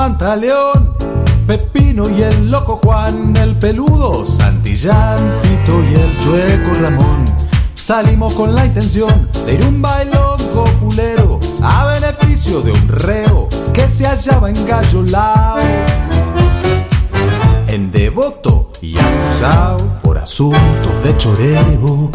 Pantaleón, Pepino y el loco Juan, el peludo Santillán, Tito y el chueco Ramón. Salimos con la intención de ir un bailongo fulero a beneficio de un reo que se hallaba en Gallolao. En devoto y acusado por asuntos de choreo.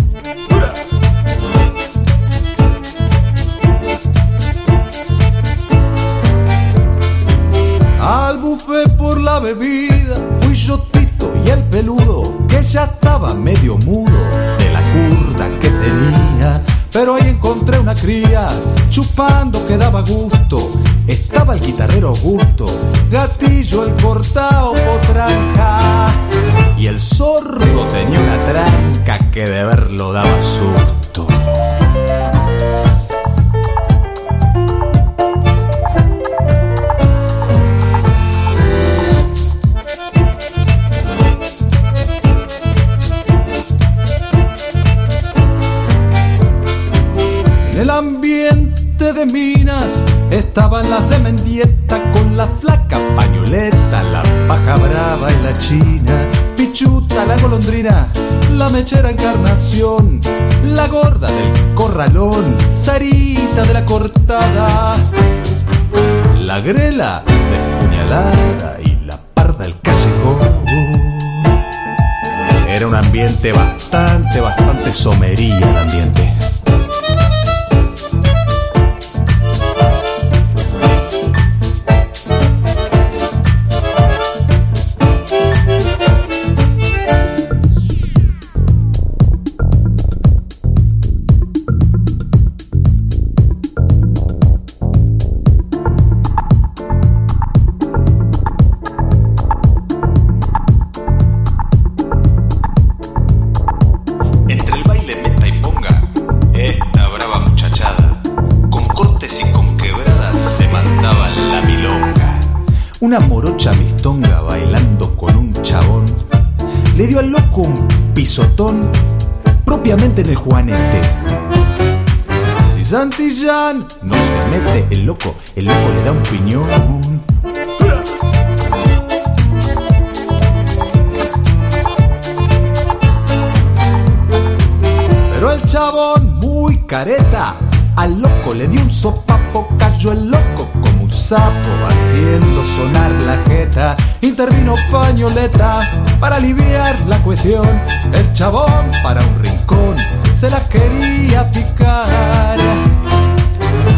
Ya estaba medio mudo de la curda que tenía. Pero ahí encontré una cría chupando que daba gusto. Estaba el guitarrero Augusto, gatillo el cortao potranca. Y el sordo tenía una tranca que de verlo daba susto. Estaban las de Mendieta con la flaca pañoleta, la paja brava y la china, pichuta la golondrina, la mechera encarnación, la gorda del corralón, Sarita de la cortada, la grela despuñalada y la parda del callejón. Era un ambiente bastante, bastante somería el ambiente. Le dio al loco un pisotón propiamente en el juanete. Si Santillán no se mete el loco, el loco le da un piñón. Pero el chabón, muy careta, al loco le dio un sopapo, cayó el loco un sapo, haciendo sonar la jeta. Intervino pañoleta para aliviar la cuestión. El chabón para un rincón se la quería picar,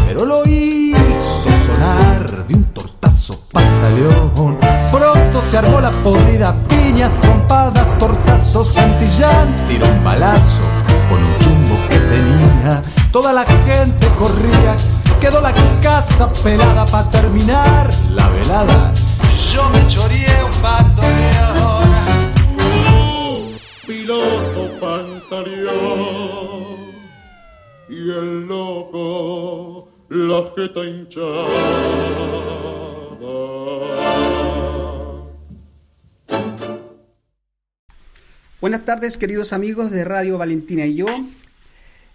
pero lo hizo sonar de un tortazo pantaleón. Pronto se armó la podrida, piñas, trompadas, tortazos, Santillán tiró un balazo con un chumbo que tenía. Toda la gente corría, quedó la casa pelada para terminar la velada. Yo me choreé un bandoneón. piloto pantaleón y el loco la jeta hinchada. Buenas tardes, queridos amigos de Radio Valentina y yo.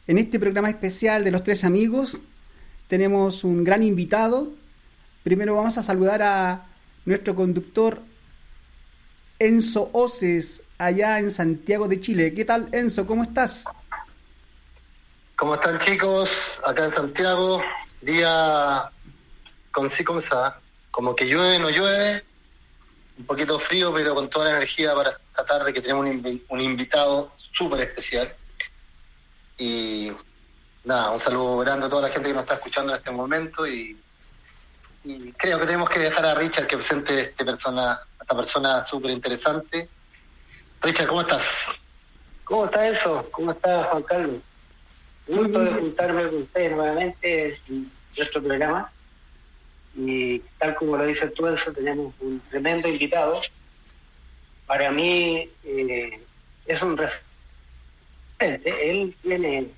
En este programa especial de los tres amigos tenemos un gran invitado. Primero vamos a saludar a nuestro conductor Enzo Oces, allá en Santiago de Chile. ¿Qué tal, Enzo? ¿Cómo estás? ¿Cómo están chicos? Acá en Santiago, día con sí, ¿cómo se llama? Como que llueve, no llueve, un poquito frío, pero con toda la energía para esta tarde que tenemos un, un invitado súper especial. Y nada, un saludo grande a toda la gente que nos está escuchando en este momento y, y creo que tenemos que dejar a Richard que presente este persona, a esta persona súper interesante. Richard, ¿cómo estás? ¿Cómo está eso? ¿Cómo está Juan Carlos? Un gusto de juntarme con ustedes nuevamente en nuestro programa. Y tal como lo dice tú, Enzo, tenemos un tremendo invitado. Para mí eh, es un referente. Él tiene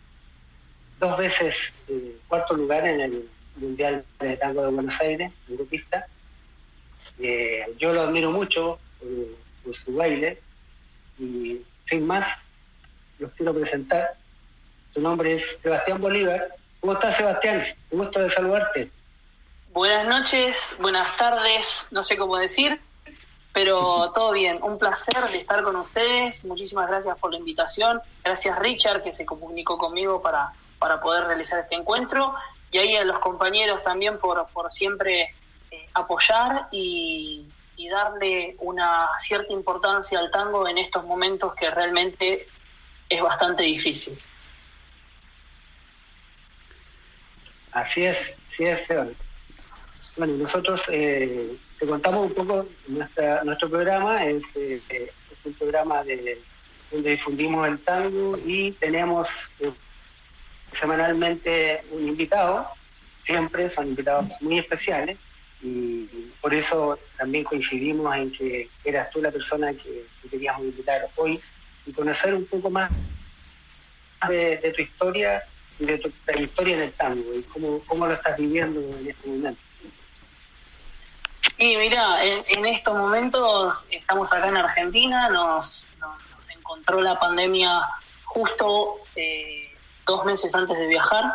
dos veces eh, cuarto lugar en el Mundial de Tango de Buenos Aires, en grupista. Eh, yo lo admiro mucho por, por su baile y sin más los quiero presentar. Su nombre es Sebastián Bolívar. ¿Cómo estás, Sebastián? Un gusto de saludarte. Buenas noches, buenas tardes, no sé cómo decir, pero todo bien. Un placer de estar con ustedes. Muchísimas gracias por la invitación. Gracias Richard que se comunicó conmigo para, para poder realizar este encuentro. Y ahí a los compañeros también por, por siempre eh, apoyar y, y darle una cierta importancia al tango en estos momentos que realmente es bastante difícil. Así es, así es. Bueno, nosotros eh, te contamos un poco, nuestra, nuestro programa es, eh, es un programa de, donde difundimos el tango y tenemos eh, semanalmente un invitado, siempre son invitados muy especiales y por eso también coincidimos en que eras tú la persona que, que queríamos invitar hoy y conocer un poco más de, tu historia de tu trayectoria en el tango y cómo, cómo lo estás viviendo en este momento. Y mira, en, estos momentos estamos acá en Argentina, nos encontró la pandemia justo eh, dos meses antes de viajar,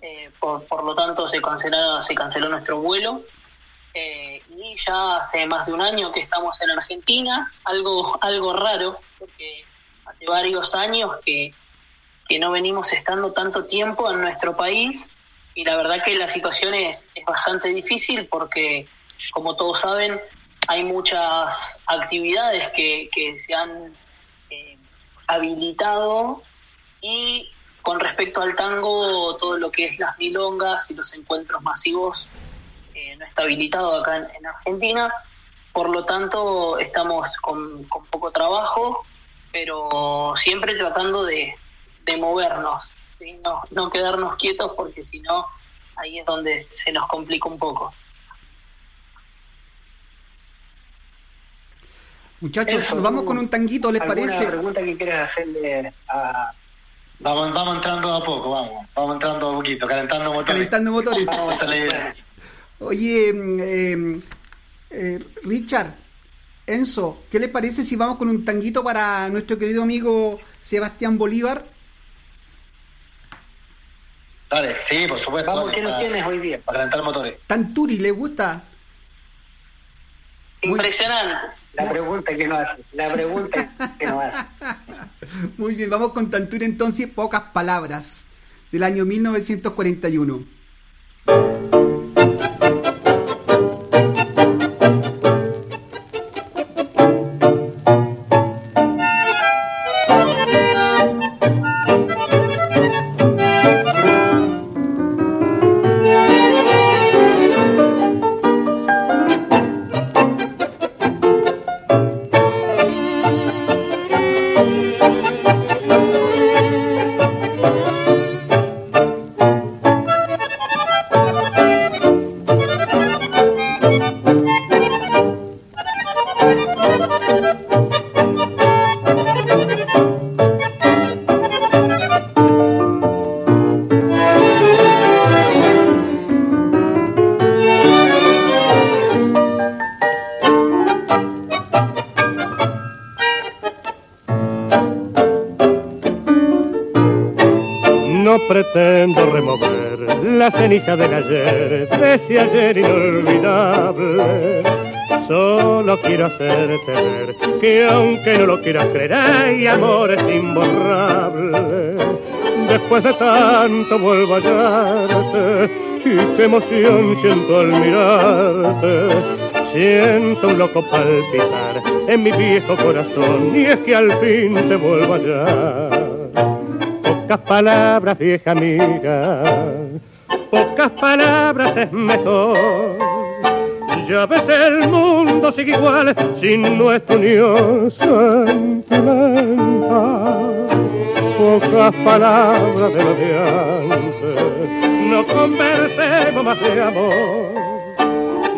eh, por, por, lo tanto se, canceló, se canceló nuestro vuelo. Eh, y ya hace más de un año que estamos en Argentina, algo, algo raro, porque hace varios años que, que no venimos estando tanto tiempo en nuestro país y la verdad que la situación es, es bastante difícil porque como todos saben, hay muchas actividades que, que se han eh, habilitado y con respecto al tango, todo lo que es las milongas y los encuentros masivos eh, no está habilitado acá en, en, Argentina. Por lo tanto, estamos con, con, poco trabajo, pero siempre tratando de, de movernos, ¿sí? no, no quedarnos quietos porque si no, ahí es donde se nos complica un poco. Muchachos, Eso, vamos con un tanguito, ¿les parece? pregunta que quieras hacerle a... Vamos, vamos entrando a poco, vamos. Vamos entrando a poquito, calentando motores. Calentando motores. vamos a la idea. Oye, eh, eh, Richard, Enzo, ¿qué le parece si vamos con un tanguito para nuestro querido amigo Sebastián Bolívar? Dale, sí, por supuesto. Vamos, ¿qué nos tienes hoy día? Para calentar motores. Tanturi, ¿le gusta? Impresionante. La pregunta que no hace, la pregunta que no hace. Muy bien, vamos con Tanturi entonces, pocas palabras, del año 1941. Ceniza ayer, de ayer inolvidable. Solo quiero hacerte ver que aunque no lo quieras creer, hay amores imborrables. Después de tanto vuelvo a hallarte y qué emoción siento al mirarte. Siento un loco palpitar en mi viejo corazón y es que al fin te vuelvo a hallar pocas palabras, vieja amiga, pocas palabras es mejor. Ya ves el mundo sigue igual sin nuestra unión sentimental. Pocas palabras de lo de antes, no conversemos más de amor.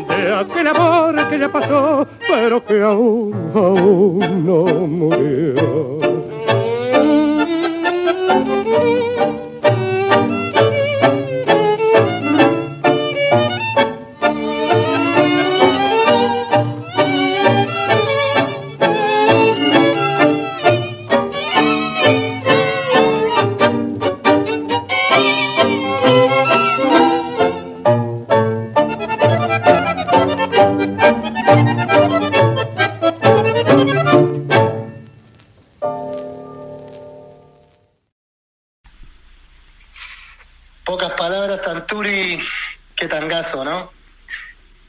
De aquel amor que ya pasó, pero que aún, aún no murió. ¿No?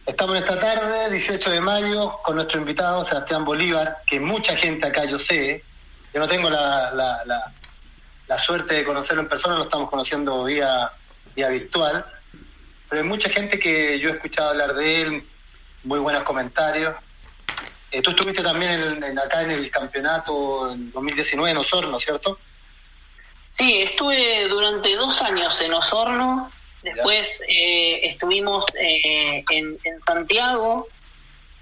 Estamos esta tarde, 18 de mayo, con nuestro invitado Sebastián Bolívar, que mucha gente acá yo sé, yo no tengo la, la, la, la suerte de conocerlo en persona, lo estamos conociendo vía, vía virtual, pero hay mucha gente que yo he escuchado hablar de él, muy buenos comentarios. Eh, tú estuviste también en- en- acá en el campeonato en 2019 en Osorno, ¿cierto? Sí, estuve durante dos años en Osorno, después eh, estuvimos eh, en, en Santiago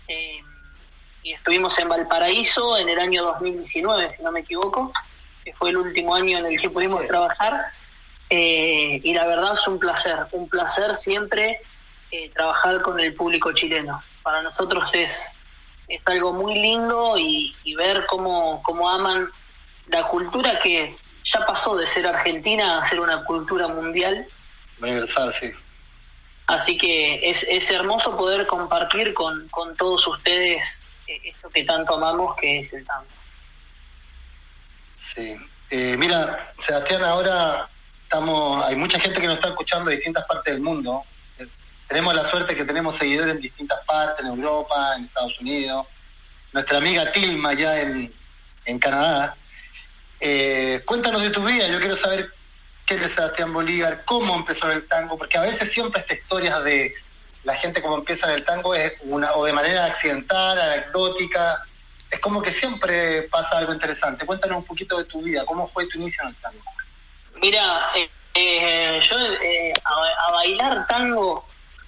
eh, y estuvimos en Valparaíso en el año 2019, si no me equivoco, que fue el último año en el que pudimos trabajar. Eh, y la verdad es un placer, un placer siempre eh, trabajar con el público chileno. Para nosotros es, es algo muy lindo y, y ver cómo, cómo aman la cultura que ya pasó de ser argentina a ser una cultura mundial. Universal, sí. Así que es, es hermoso poder compartir con, con todos ustedes eh, esto que tanto amamos, que es el tango. Sí. Eh, mira, Sebastián, ahora estamos, hay mucha gente que nos está escuchando de distintas partes del mundo. Eh, tenemos la suerte que tenemos seguidores en distintas partes, en Europa, en Estados Unidos. Nuestra amiga Tilma ya en, en Canadá. Eh, cuéntanos de tu vida, yo quiero saber qué de Sebastián Bolívar, cómo empezó el tango, porque a veces siempre esta historia de la gente como empieza en el tango es una o de manera accidental, anecdótica, es como que siempre pasa algo interesante. Cuéntanos un poquito de tu vida, cómo fue tu inicio en el tango. Mira, eh, eh, yo eh, a, bailar tango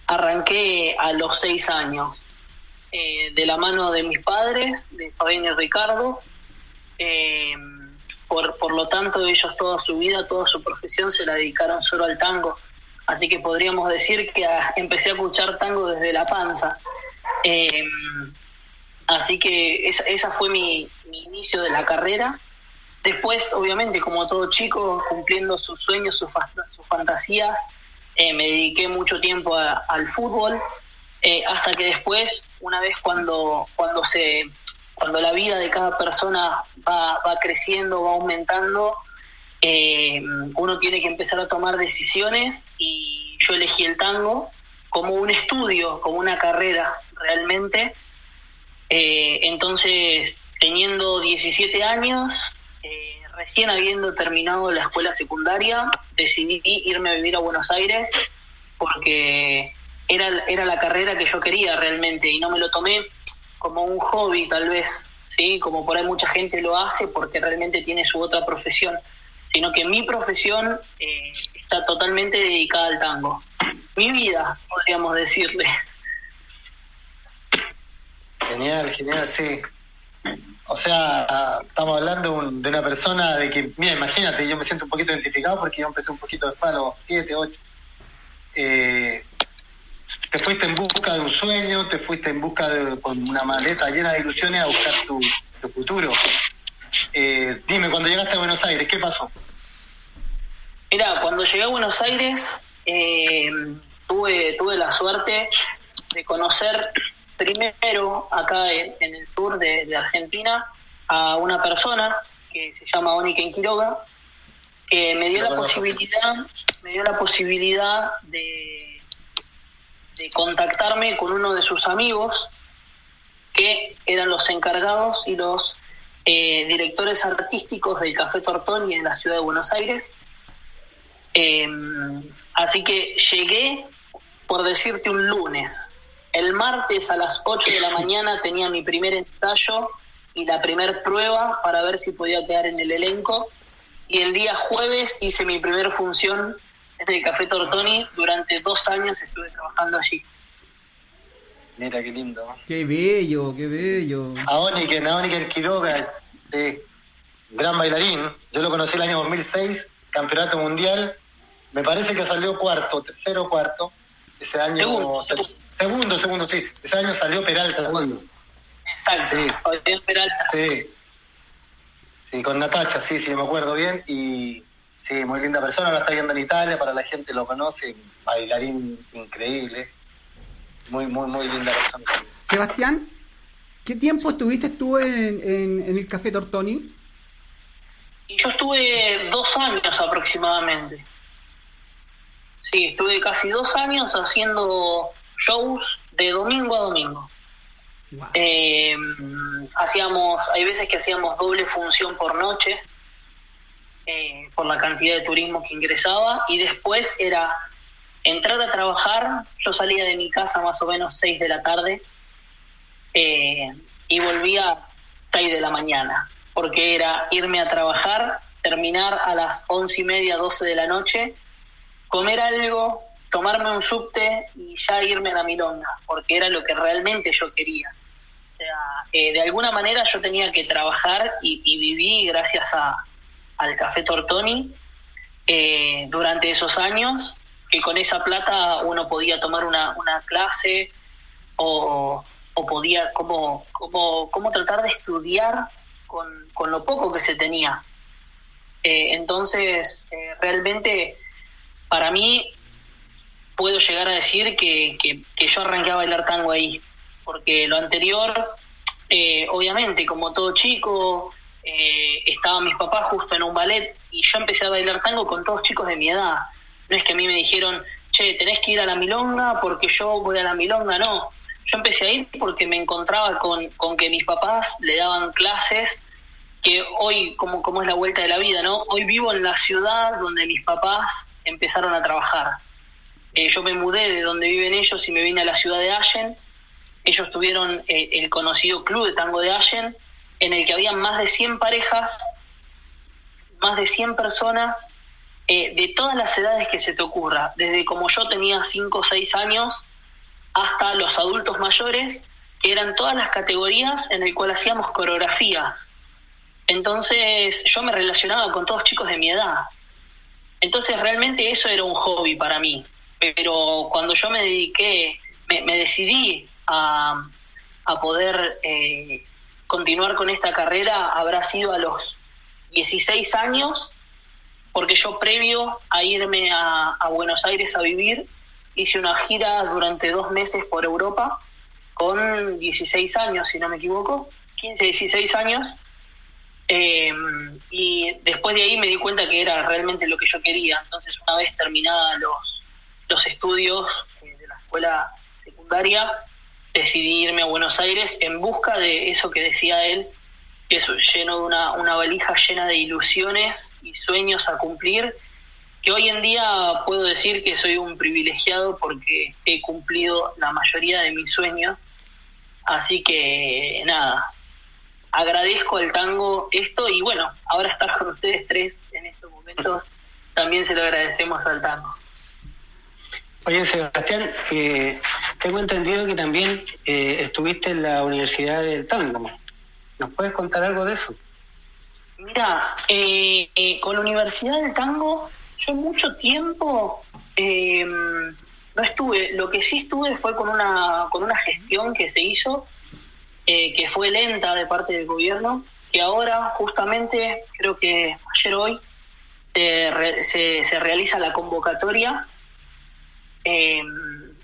arranqué a los seis años, de la mano de mis padres, de Fabián y Ricardo. Por, por lo tanto, ellos toda su vida, toda su profesión se la dedicaron solo al tango. Así que podríamos decir que ah, empecé a escuchar tango desde la panza. Eh, así que esa, esa fue mi, inicio de la carrera. Después, obviamente, como todo chico, cumpliendo sus sueños, sus, sus fantasías, eh, me dediqué mucho tiempo al fútbol, eh, hasta que después, una vez cuando, cuando, se, cuando la vida de cada persona va, creciendo, va aumentando, eh, uno tiene que empezar a tomar decisiones y yo elegí el tango como un estudio, como una carrera realmente. Eh, entonces, teniendo 17 años, eh, recién habiendo terminado la escuela secundaria, decidí irme a vivir a Buenos Aires porque era, era la carrera que yo quería realmente y no me lo tomé como un hobby tal vez, ¿sí? como por ahí mucha gente lo hace porque realmente tiene su otra profesión, sino que mi profesión eh, está totalmente dedicada al tango. Mi vida, podríamos decirle. Genial, genial, sí. O sea, estamos hablando un- de una persona de que, mira, imagínate, yo me siento un poquito identificado porque yo empecé un poquito después, a los 7, 8. Eh, te fuiste en busca de un sueño, te fuiste en busca de, con una maleta llena de ilusiones a buscar tu, tu futuro. Eh, dime, cuando llegaste a Buenos Aires, ¿qué pasó? Mira, cuando llegué a Buenos Aires, eh, tuve, tuve la suerte de conocer primero acá en, en el sur de, de Argentina a una persona que se llama Oniken Quiroga, que me dio la posibilidad, me dio la posibilidad de, de contactarme con uno de sus amigos que eran los encargados y los eh, directores artísticos del Café Tortoni en la ciudad de Buenos Aires. Eh, así que llegué, por decirte, un lunes. El martes a las 8 de la mañana tenía mi primer ensayo y la primer prueba para ver si podía quedar en el elenco. Y el día jueves hice mi primera función en el Café Tortoni. Durante dos años estuve trabajando allí. Mira, qué lindo. Qué bello, qué bello. A Oniken, a Oniken Quiroga, eh, gran bailarín. Yo lo conocí el año 2006, campeonato mundial. Me parece que salió cuarto, tercero cuarto. Ese año. Segundo, se- segundo. segundo, segundo, sí. Ese año salió Peralta. Exacto. Sí. Peralta. Sí. Sí, con Natacha, sí, sí, me acuerdo bien. Y sí, muy linda persona. Ahora está viendo en Italia, para la gente lo conoce. Bailarín increíble. Muy, muy, muy linda persona. Sebastián, ¿qué tiempo estuviste tú en, en- en el Café Tortoni? Yo estuve dos años aproximadamente. sí, estuve casi dos años haciendo shows de domingo a domingo. Eh, hacíamos, hay veces que hacíamos doble función por noche, eh, por la cantidad de turismo que ingresaba, y después era entrar a trabajar, yo salía de mi casa más o menos 6 de la tarde eh, y volvía 6 de la mañana, porque era irme a trabajar, terminar a las once y media, 12 de la noche, comer algo, tomarme un subte y ya irme a la milonga, porque era lo que realmente yo quería. O sea, eh, de alguna manera yo tenía que trabajar y, y viví gracias a, al Café Tortoni eh, durante esos años, que con esa plata uno podía tomar una, una clase o, o podía como, como, como tratar de estudiar con, con lo poco que se tenía. Eh, entonces, eh, realmente, para mí, puedo llegar a decir que, que, yo arranqué a bailar tango ahí, porque lo anterior, eh, obviamente, como todo chico, eh, estaban mis papás justo en un ballet y yo empecé a bailar tango con todos chicos de mi edad. No es que a mí me dijeron, che, tenés que ir a la milonga porque yo voy a la milonga, no. Yo empecé a ir porque me encontraba con, con que mis papás le daban clases que hoy, como, como es la vuelta de la vida, ¿no? Hoy vivo en la ciudad donde mis papás empezaron a trabajar. Eh, yo me mudé de donde viven ellos y me vine a la ciudad de Allen. Ellos tuvieron eh, el conocido club de tango de Allen, en el que había más de 100 parejas, más de 100 personas, eh, de todas las edades que se te ocurra, desde como yo tenía 5 o 6 años hasta los adultos mayores, que eran todas las categorías en el cual hacíamos coreografías. Entonces yo me relacionaba con todos chicos de mi edad. Entonces realmente eso era un hobby para mí. Pero cuando yo me dediqué, me, decidí a, a poder eh, continuar con esta carrera, habrá sido a los 16 años, porque yo previo a irme a, Buenos Aires a vivir, hice una gira durante dos meses por Europa con 16 años, si no me equivoco, 15, 16 años. Eh, y después de ahí me di cuenta que era realmente lo que yo quería. Entonces, una vez terminada los, los estudios eh, de la escuela secundaria, decidí irme a Buenos Aires en busca de eso que decía él, que es lleno de una, una valija llena de ilusiones y sueños a cumplir, que hoy en día puedo decir que soy un privilegiado porque he cumplido la mayoría de mis sueños. Así que nada, agradezco al tango esto y bueno, ahora estar con ustedes tres en estos momentos también se lo agradecemos al tango. Oye, Sebastián, eh, tengo entendido que también eh, estuviste en la Universidad del Tango. ¿Nos puedes contar algo de eso? Mira, eh, eh, con la Universidad del Tango, yo mucho tiempo eh, no estuve. Lo que sí estuve fue con una, con una gestión que se hizo, que fue lenta de parte del gobierno, que ahora justamente, creo que ayer hoy, se, re, se, se realiza la convocatoria eh,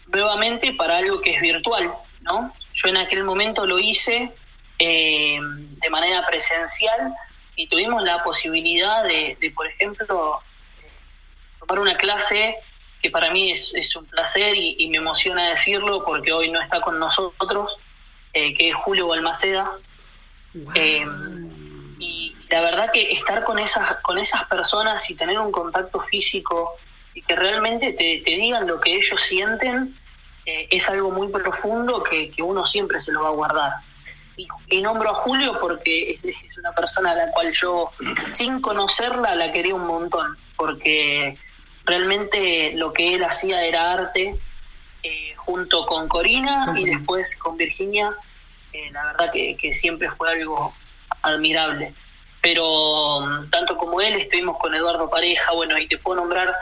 nuevamente para algo que es virtual, ¿no? Yo en aquel momento lo hice eh, de manera presencial y tuvimos la posibilidad de, de por ejemplo, tomar una clase que para mí es, es un placer y, y, me emociona decirlo porque hoy no está con nosotros, eh, que es Julio Balmaceda. Wow. y la verdad que estar con esas, con esas personas y tener un contacto físico y que realmente te, te digan lo que ellos sienten eh, es algo muy profundo que, que, uno siempre se lo va a guardar. Y, y nombro a Julio porque es, es, una persona a la cual yo, sin conocerla, la quería un montón, porque realmente lo que él hacía era arte, eh, junto con Corina y después con Virginia, eh, la verdad que, que siempre fue algo admirable. Pero um, tanto como él, estuvimos con Eduardo Pareja, bueno, y te puedo nombrar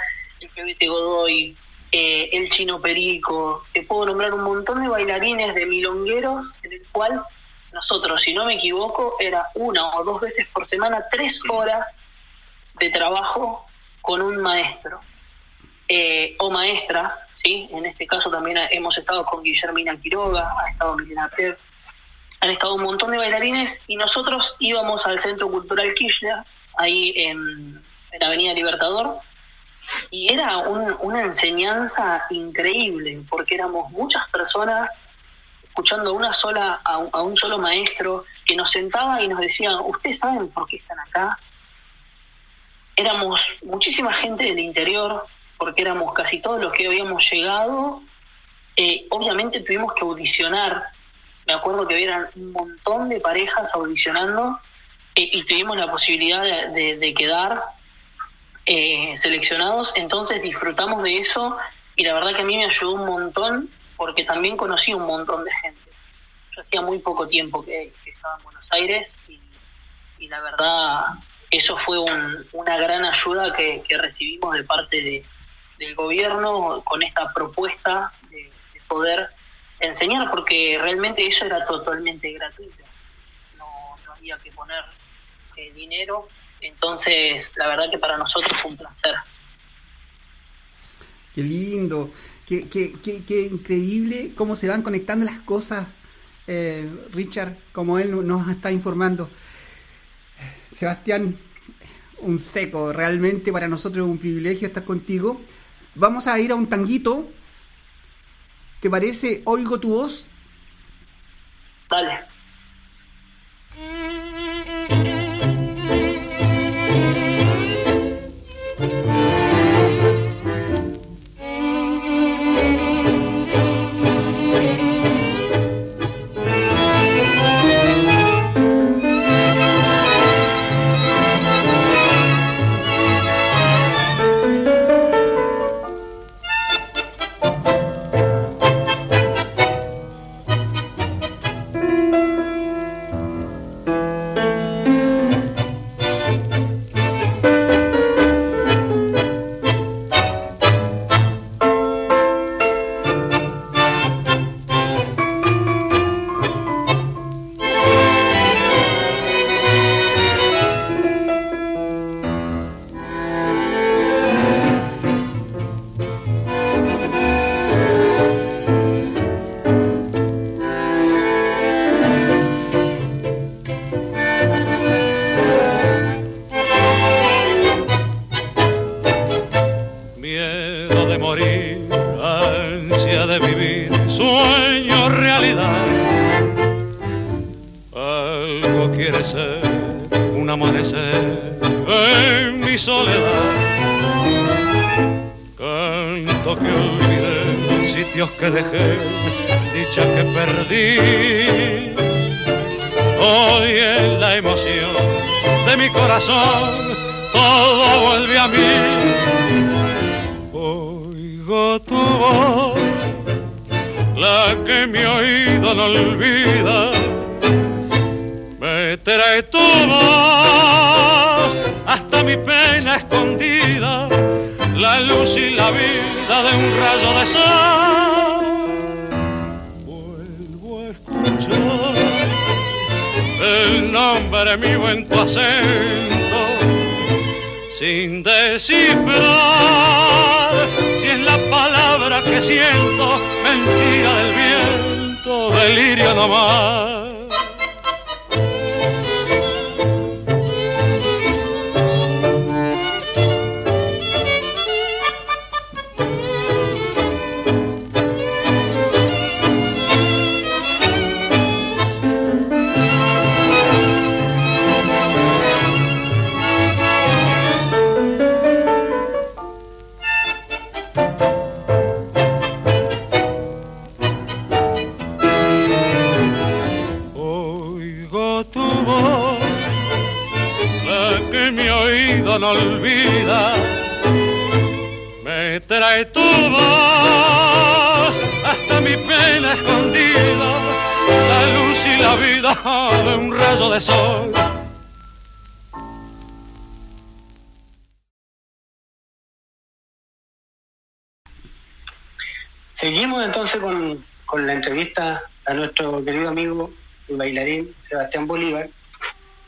Godoy, eh, el Chino Perico, te puedo nombrar un montón de bailarines de milongueros en el cual nosotros, si no me equivoco, era una o dos veces por semana, tres horas de trabajo con un maestro eh, o maestra, ¿sí? En este caso también hemos estado con Guillermina Quiroga, ha estado Milena Pep, han estado un montón de bailarines y nosotros íbamos al Centro Cultural Kirchner, ahí en, en Avenida Libertador, y era un- una enseñanza increíble, porque éramos muchas personas escuchando una sola, a, un- solo maestro que nos sentaba y nos decía, ¿ustedes saben por qué están acá? Éramos muchísima gente del interior, porque éramos casi todos los que habíamos llegado. Eh, obviamente tuvimos que audicionar. Me acuerdo que eran un montón de parejas audicionando eh, y tuvimos la posibilidad de quedar eh, seleccionados, entonces disfrutamos de eso y la verdad que a mí me ayudó un montón porque también conocí un montón de gente. Yo hacía muy poco tiempo que, estaba en Buenos Aires y, la verdad eso fue un- una gran ayuda que, recibimos de parte de- del gobierno con esta propuesta de, de poder enseñar porque realmente eso era totalmente gratuito. No, no había que poner eh, dinero. Entonces, la verdad que para nosotros fue un placer. Qué lindo, qué, qué, qué, qué increíble cómo se van conectando las cosas, eh, Richard, como él nos está informando. Sebastián, un seco, realmente para nosotros es un privilegio estar contigo. Vamos a ir a un tanguito. ¿Te parece? Oigo tu voz. Dale. Rayo de sol. Vuelvo a escuchar el nombre mío en tu acento sin descifrar si es la palabra que siento, mentira del viento, delirio nomás. Hasta mi pena escondida, la luz y la vida de un rayo de sol. Seguimos entonces con, con la entrevista a nuestro querido amigo y bailarín Sebastián Bolívar,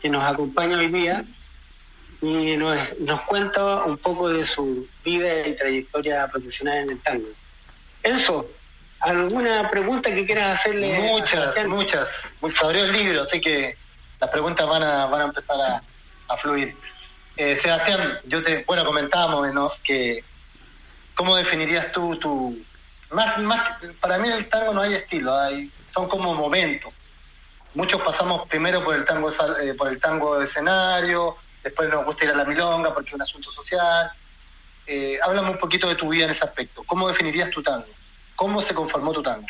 que nos acompaña hoy día y nos, nos cuenta un poco de su vida y trayectoria profesional en el tango. Enzo, ¿alguna pregunta que quieras hacerle? Muchas, Sebastián? muchas. Se abrió el libro, así que las preguntas van a, van a empezar a, a fluir. Eh, Sebastián, yo te, bueno, comentábamos en que ¿cómo definirías tú tu... Más, más, para mí el tango no hay estilo, hay, son como momentos. Muchos pasamos primero por el tango eh, por el tango de escenario, después nos gusta ir a la milonga porque es un asunto social. Eh, háblame un poquito de tu vida en ese aspecto. ¿Cómo definirías tu tango? ¿Cómo se conformó tu tango?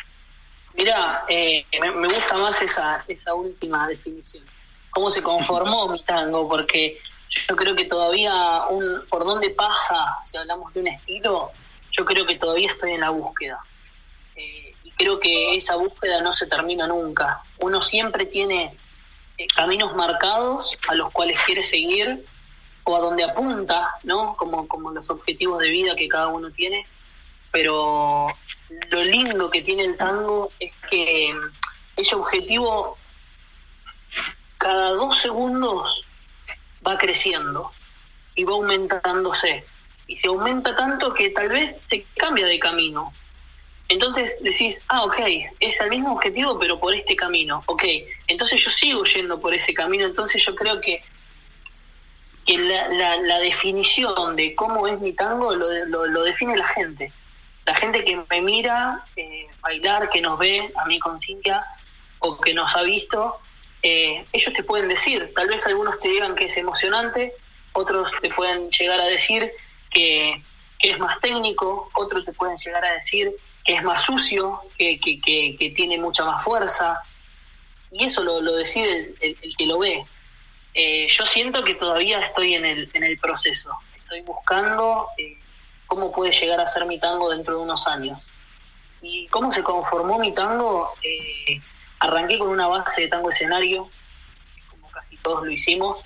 Mira, eh, me, gusta más esa, esa última definición. ¿Cómo se conformó mi tango? Porque yo creo que todavía, un, por dónde pasa, si hablamos de un estilo, yo creo que todavía estoy en la búsqueda. Eh, y creo que esa búsqueda no se termina nunca. Uno siempre tiene caminos marcados a los cuales quiere seguir o a donde apunta, ¿no? Como, como los objetivos de vida que cada uno tiene. Pero lo lindo que tiene el tango es que ese objetivo cada dos segundos va creciendo y va aumentándose. Y se aumenta tanto que tal vez se cambia de camino. Entonces decís, ah, ok, es el mismo objetivo, pero por este camino. Ok, entonces yo sigo yendo por ese camino. Entonces yo creo que, que la, la, definición de cómo es mi tango lo, lo, define la gente. La gente que me mira eh, bailar, que nos ve a mí con Cintia, o que nos ha visto, eh, ellos te pueden decir, tal vez algunos te digan que es emocionante, otros te pueden llegar a decir que, es más técnico, otros te pueden llegar a decir que es más sucio, que, que, tiene mucha más fuerza, y eso lo, decide el, que lo ve. Eh, yo siento que todavía estoy en el, en el proceso, estoy buscando eh, cómo puede llegar a ser mi tango dentro de unos años. ¿Y cómo se conformó mi tango? Eh, Arranqué con una base de tango escenario, como casi todos lo hicimos,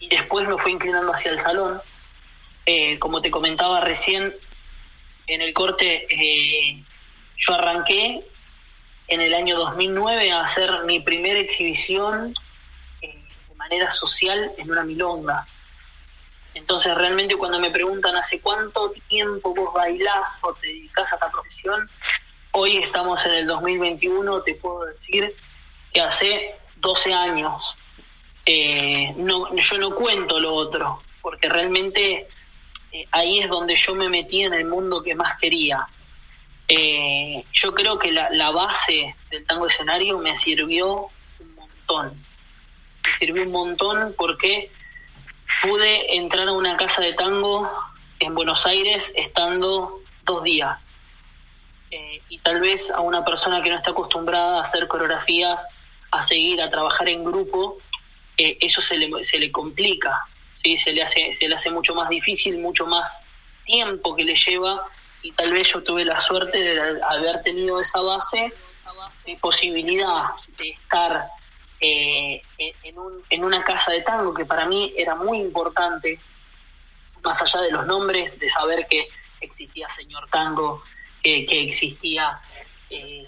y después me fui inclinando hacia el salón. Como te comentaba recién, en el corte eh, yo arranqué en el año 2009 a hacer mi primera exhibición de manera social en una milonga. Entonces realmente cuando me preguntan hace cuánto tiempo vos bailás o te dedicás a esta profesión, Hoy estamos en el 2021, te puedo decir que hace 12 años. Eh, no, yo no cuento lo otro, porque realmente eh, ahí es donde yo me metí en el mundo que más quería. Eh, yo creo que la, base del tango escenario me sirvió un montón. Me sirvió un montón porque pude entrar a una casa de tango en Buenos Aires estando dos días. Eh, y tal vez a una persona que no está acostumbrada a hacer coreografías, a seguir, a trabajar en grupo, eh, eso se le, se le complica, ¿sí? se, le hace, se le hace mucho más difícil, mucho más tiempo que le lleva y tal vez yo tuve la suerte de haber tenido esa base, posibilidad de estar eh, en, un, en una casa de tango que para mí era muy importante, más allá de los nombres, de saber que existía Señor Tango, que, existía eh,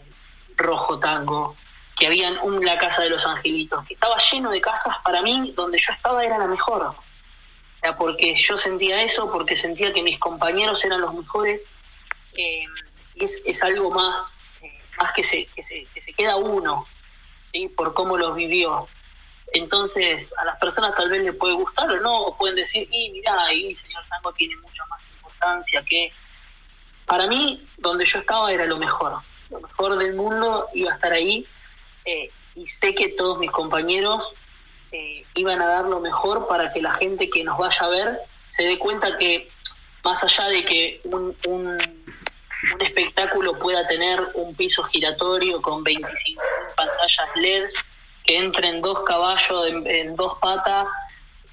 Rojo Tango, que habían un La Casa de los Angelitos, que estaba lleno de casas, para mí, donde yo estaba era la mejor. Sea, porque yo sentía eso, porque sentía que mis compañeros eran los mejores, eh, es, algo más, eh, más que se, que, se, que se queda uno, ¿sí? por cómo los vivió. Entonces, a las personas tal vez les puede gustar o no, o pueden decir, y mira, ahí señor Tango tiene mucha más importancia que para mí, donde yo estaba era lo mejor, lo mejor del mundo, iba a estar ahí eh, y sé que todos mis compañeros eh, iban a dar lo mejor para que la gente que nos vaya a ver se dé cuenta que más allá de que un, un, espectáculo pueda tener un piso giratorio con 25 pantallas LED, que entren dos caballos en, en dos patas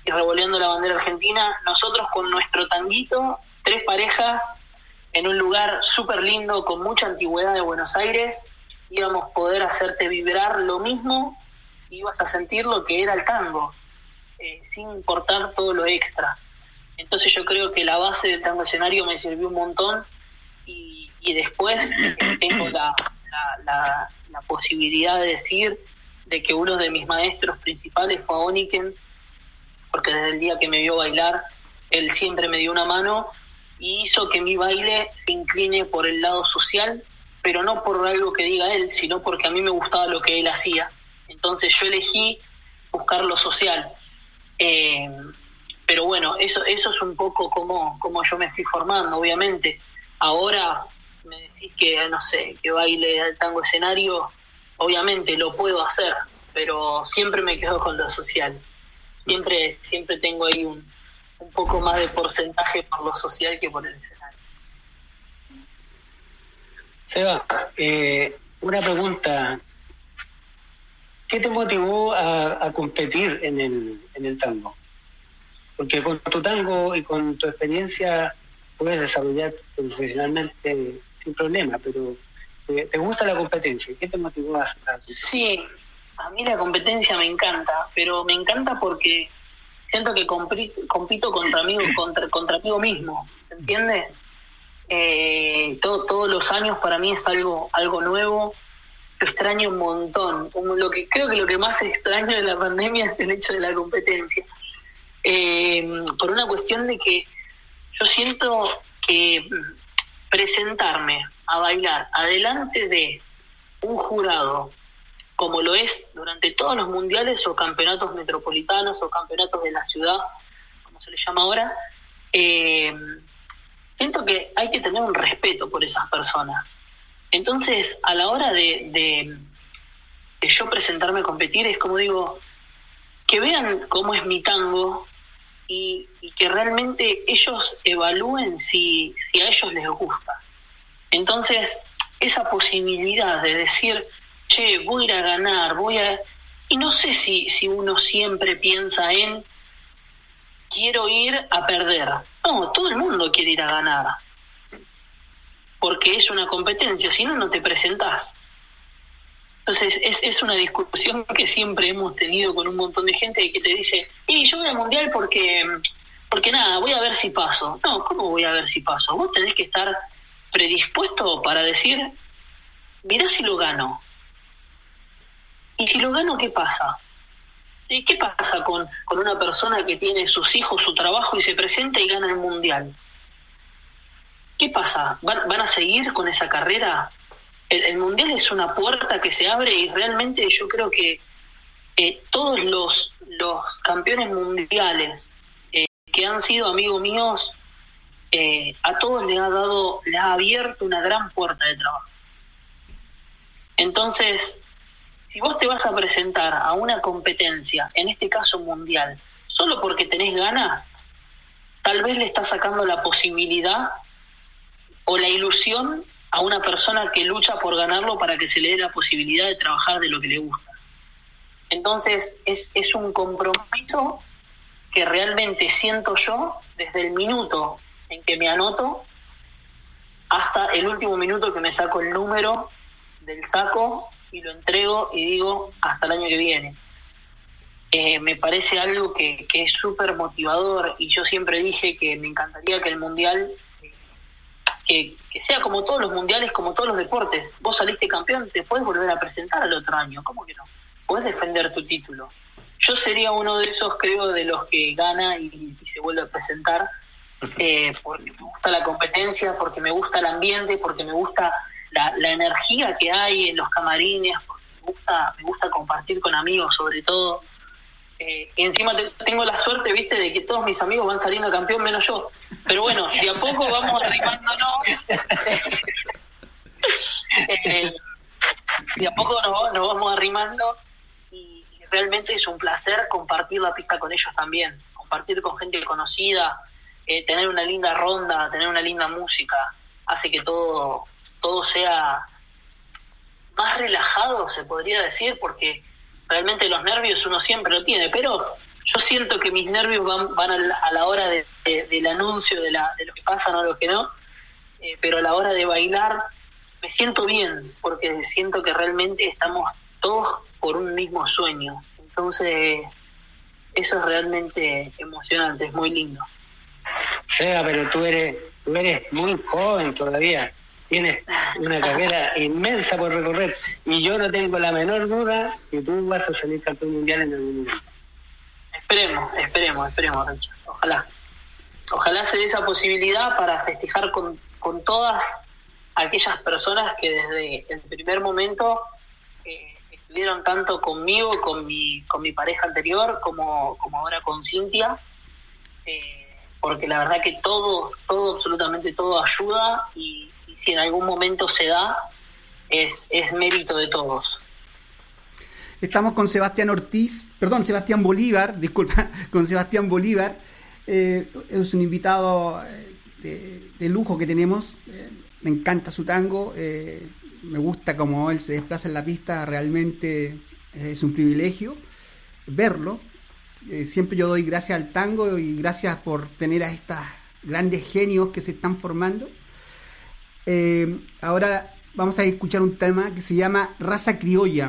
y revoleando la bandera argentina, nosotros con nuestro tanguito, tres parejas en un lugar súper lindo, con mucha antigüedad de Buenos Aires, íbamos a poder hacerte vibrar lo mismo, ibas a sentir lo que era el tango, eh, sin importar todo lo extra. Entonces yo creo que la base del tango escenario me sirvió un montón y, después eh, tengo la, la, posibilidad de decir de que uno de mis maestros principales fue Oniken, porque desde el día que me vio bailar, él siempre me dio una mano y hizo que mi baile se incline por el lado social, pero no por algo que diga él, sino porque a mí me gustaba lo que él hacía. Entonces yo elegí buscar lo social. Eh, pero bueno, eso, eso es un poco como, como yo me fui formando, obviamente. Ahora me decís que, no sé, que baile al tango escenario, obviamente lo puedo hacer, pero siempre me quedo con lo social. Siempre, siempre tengo ahí un, un poco más de porcentaje por lo social que por el escenario. Seba, eh, una pregunta. ¿Qué te motivó a, competir en el, en el tango? Porque con tu tango y con tu experiencia puedes desarrollar profesionalmente sin problema, pero ¿te gusta la competencia? ¿Qué te motivó a, a Sí, a mí la competencia me encanta, pero me encanta porque siento que compito contra mí, contra, contra mí mismo, ¿se entiende? Eh, todo- todos los años para mí es algo, algo nuevo, extraño un montón. Lo que creo que lo que más extraño de la pandemia es el hecho de la competencia. Eh, por una cuestión de que yo siento que presentarme a bailar adelante de un jurado como lo es durante todos los mundiales o campeonatos metropolitanos o campeonatos de la ciudad, como se le llama ahora, eh, siento que hay que tener un respeto por esas personas. Entonces, a la hora de, de- yo presentarme a competir, es como digo, que vean cómo es mi tango y, y que realmente ellos evalúen si, si a ellos les gusta. Entonces, esa posibilidad de decir, che, voy a ir a ganar, voy a... Y no sé si, si uno siempre piensa en, quiero ir a perder. No, todo el mundo quiere ir a ganar. Porque es una competencia, si no, no te presentás. Entonces, es, es una discusión que siempre hemos tenido con un montón de gente que te dice, y yo voy al mundial porque, porque nada, voy a ver si paso. No, ¿cómo voy a ver si paso? Vos tenés que estar predispuesto para decir, mirá si lo gano. Y si lo gano, ¿qué pasa? ¿Y ¿Qué pasa con, con una persona que tiene sus hijos, su trabajo y se presenta y gana el mundial? ¿Qué pasa? ¿Van, a seguir con esa carrera? El, mundial es una puerta que se abre y realmente yo creo que todos los, los campeones mundiales eh, que han sido amigos míos, eh, a todos les ha dado, les ha abierto una gran puerta de trabajo. Entonces, si vos te vas a presentar a una competencia, en este caso mundial, solo porque tenés ganas, tal vez le estás sacando la posibilidad o la ilusión a una persona que lucha por ganarlo para que se le dé la posibilidad de trabajar de lo que le gusta. Entonces, es, es un compromiso que realmente siento yo desde el minuto en que me anoto hasta el último minuto que me saco el número del saco y lo entrego y digo hasta el año que viene. Eh, me parece algo que, que es súper motivador y yo siempre dije que me encantaría que el mundial, que, que sea como todos los mundiales, como todos los deportes, vos saliste campeón, te puedes volver a presentar al otro año, ¿cómo que no? Puedes defender tu título. Yo sería uno de esos, creo, de los que gana y, y se vuelve a presentar, eh, porque me gusta la competencia, porque me gusta el ambiente, porque me gusta la, la energía que hay en los camarines, porque me gusta, me gusta compartir con amigos sobre todo. Eh, y encima te- tengo la suerte, viste, de que todos mis amigos van saliendo campeón menos yo. Pero bueno, de a poco vamos arrimándonos. Eh, de a poco nos, nos vamos arrimando y, y realmente es un placer compartir la pista con ellos también. Compartir con gente conocida, eh, tener una linda ronda, tener una linda música, hace que todo, todo sea más relajado, se podría decir, porque realmente los nervios uno siempre lo tiene, pero yo siento que mis nervios van, van a, la, a la hora de- de- del anuncio de, la, de lo que pasa, no lo que no, eh, pero a la hora de bailar me siento bien, porque siento que realmente estamos todos por un mismo sueño. Entonces, eso es realmente emocionante, es muy lindo. Seba, pero tú eres, tú eres muy joven todavía. Tienes una carrera inmensa por recorrer. Y yo no tengo la menor duda que tú vas a salir campeón mundial en algún momento. Esperemos, esperemos, esperemos. Ojalá. Ojalá se dé esa posibilidad para festejar con, con todas aquellas personas que desde el primer momento eh, estuvieron tanto conmigo, con mi, con mi pareja anterior, como, como ahora con Cintia. eh, porque la verdad que todo, todo, absolutamente todo ayuda y si en algún momento se da, es, es mérito de todos. Estamos con Sebastián Ortiz, perdón, Sebastián Bolívar, disculpa, con Sebastián Bolívar. Eh, es un invitado eh, de, lujo que tenemos. Eh, me encanta su tango, me gusta cómo él se desplaza en la pista, realmente es un privilegio verlo. Siempre yo doy gracias al tango y gracias por tener a estos grandes genios que se están formando. Eh, ahora vamos a escuchar un tema que se llama Raza Criolla.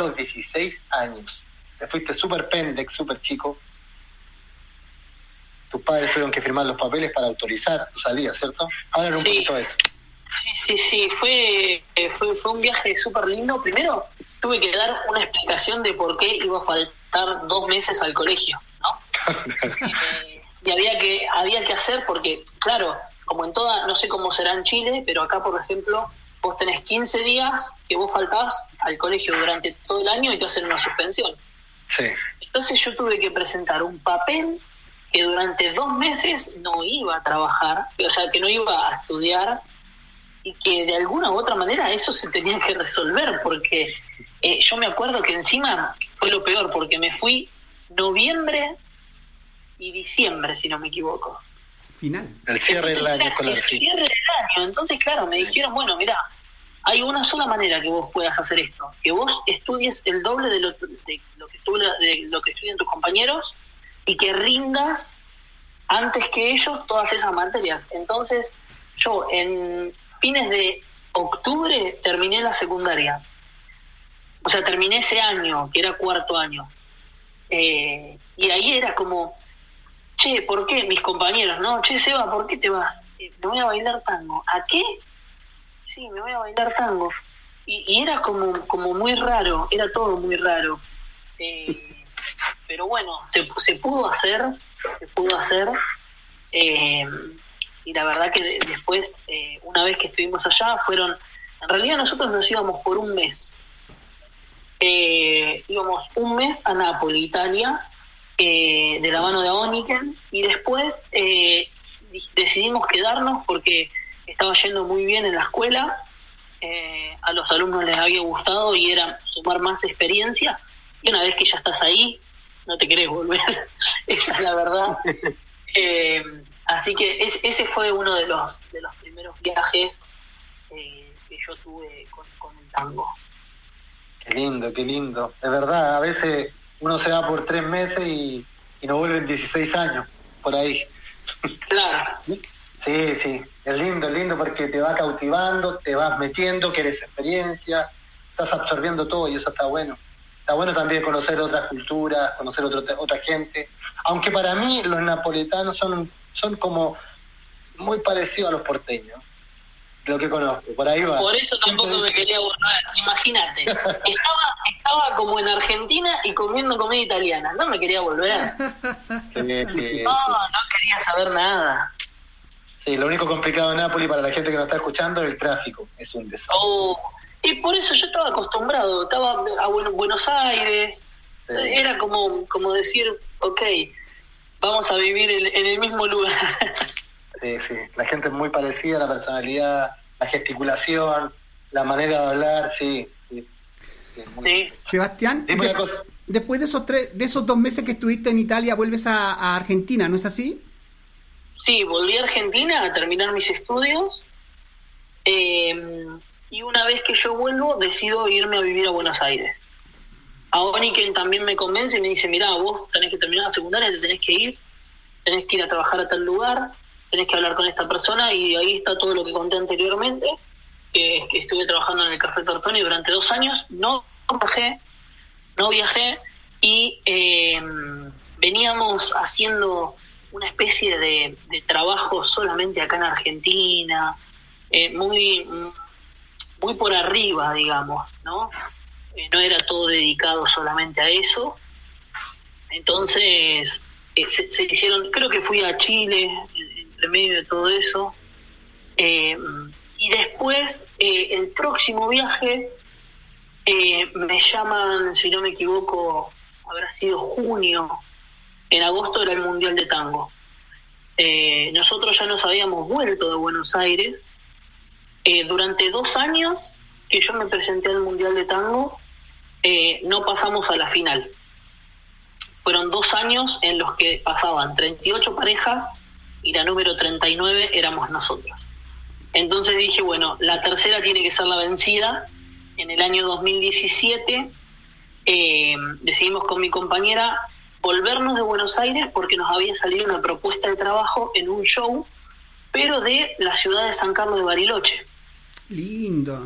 Los 16 años. Te fuiste súper pendex, súper chico. Tus padres tuvieron que firmar los papeles para autorizar tu salida, ¿cierto? Háblanos un Sí. poquito de eso. Sí, sí, sí, fue, eh, fue, fue un viaje súper lindo. Primero tuve que dar una explicación de por qué iba a faltar dos meses al colegio, ¿no? Eh, y había que, había que hacer porque, claro, como en toda, no sé cómo será en Chile, pero acá, por ejemplo, vos tenés 15 días que vos faltás al colegio durante todo el año y te hacen una suspensión. Sí. Entonces yo tuve que presentar un papel que durante dos meses no iba a trabajar, o sea, que no iba a estudiar y que de alguna u otra manera eso se tenía que resolver, porque eh, yo me acuerdo que encima fue lo peor, porque me fui noviembre y diciembre, si no me equivoco. Final. El cierre del año el cierre del año. Entonces, claro, me dijeron, bueno, mira, hay una sola manera que vos puedas hacer esto, que vos estudies el doble de lo, de lo que, estudian tus compañeros y que rindas antes que ellos todas esas materias. Entonces, yo en fines de octubre terminé la secundaria. O sea, terminé ese año, que era cuarto año. Eh, y ahí era como, che, ¿por qué? Mis compañeros, ¿no? Che, Seba, ¿por qué te vas? "Eh, me voy a bailar tango. ¿A qué? Sí, me voy a bailar tango. Y, y era como, como muy raro, era todo muy raro. Eh, pero bueno, se, se pudo hacer, se pudo hacer. eh, y la verdad que de- después, eh, una vez que estuvimos allá, fueron, en realidad nosotros nos íbamos por un mes. Eh, íbamos un mes a Nápoles, Italia, eh, de la mano de Oniken, y después eh, di- decidimos quedarnos porque estaba yendo muy bien en la escuela, eh, a los alumnos les había gustado y era sumar más experiencia, y una vez que ya estás ahí, no te querés volver, esa es la verdad. Eh, así que es- ese fue uno de los, de los primeros viajes eh, que yo tuve con, con el tango. Qué lindo, qué lindo. Es verdad, a veces uno se va por tres meses y, y no vuelve en 16 años, por ahí. Claro. Sí, sí, es lindo, es lindo porque te va cautivando, te vas metiendo, quieres experiencia, estás absorbiendo todo y eso está bueno. Está bueno también conocer otras culturas, conocer otro, otra gente. Aunque para mí los napoletanos son, son como muy parecidos a los porteños, lo que conozco. Por ahí va. Por eso tampoco me quería volver. Imagínate, estaba, estaba como en Argentina y comiendo comida italiana. No me quería volver. Sí, sí, No, sí. no quería saber nada. Sí, lo único complicado de Nápoles para la gente que nos está escuchando es el tráfico. Es un desastre. Oh, y por eso yo estaba acostumbrado. Estaba a Buen- Buenos Aires. Sí. Era como, como decir, ok, vamos a vivir en, en el mismo lugar. Sí, sí. La gente es muy parecida, la personalidad, la gesticulación, la manera de hablar, sí. sí. Sí, muy- Sí. Sebastián, de- después de esos tres, de esos dos meses que estuviste en Italia, vuelves a, a Argentina, ¿no es así? Sí, volví a Argentina a terminar mis estudios. eh, y una vez que yo vuelvo, decido irme a vivir a Buenos Aires. A Oniken también me convence y me dice, mirá, vos tenés que terminar la secundaria, te tenés que ir, tenés que ir a trabajar a tal lugar, tenés que hablar con esta persona y ahí está todo lo que conté anteriormente, que, que estuve trabajando en el Café Tortoni durante dos años, no viajé, no viajé y eh, veníamos haciendo una especie de, trabajo solamente acá en Argentina, eh, muy, muy por arriba, digamos, ¿no? Eh, no era todo dedicado solamente a eso. Entonces, eh, se, se hicieron, creo que fui a Chile, en- entre medio de todo eso. Y después, el próximo viaje, me llaman, si no me equivoco, habrá sido junio, en agosto era el Mundial de Tango. Eh, nosotros ya nos habíamos vuelto de Buenos Aires. Eh, durante dos años que yo me presenté al Mundial de Tango, eh, no pasamos a la final. Fueron dos años en los que pasaban 38 parejas y la número 39 éramos nosotros. Entonces dije, bueno, la tercera tiene que ser la vencida. En el año 2017 eh, decidimos con mi compañera volvernos de Buenos Aires porque nos había salido una propuesta de trabajo en un show, pero de la ciudad de San Carlos de Bariloche. Lindo.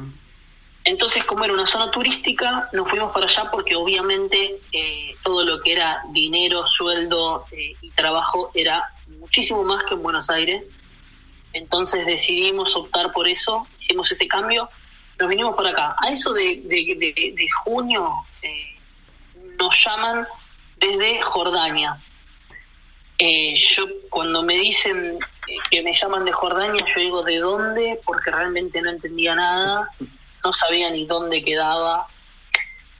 Entonces, como era una zona turística, nos fuimos para allá porque obviamente eh, todo lo que era dinero, sueldo eh, y trabajo era muchísimo más que en Buenos Aires. Entonces decidimos optar por eso, hicimos ese cambio, nos vinimos para acá. A eso de, de- de- de junio eh, nos llaman desde Jordania. Eh, yo cuando me dicen que me llaman de Jordania, yo digo de dónde, porque realmente no entendía nada, no sabía ni dónde quedaba.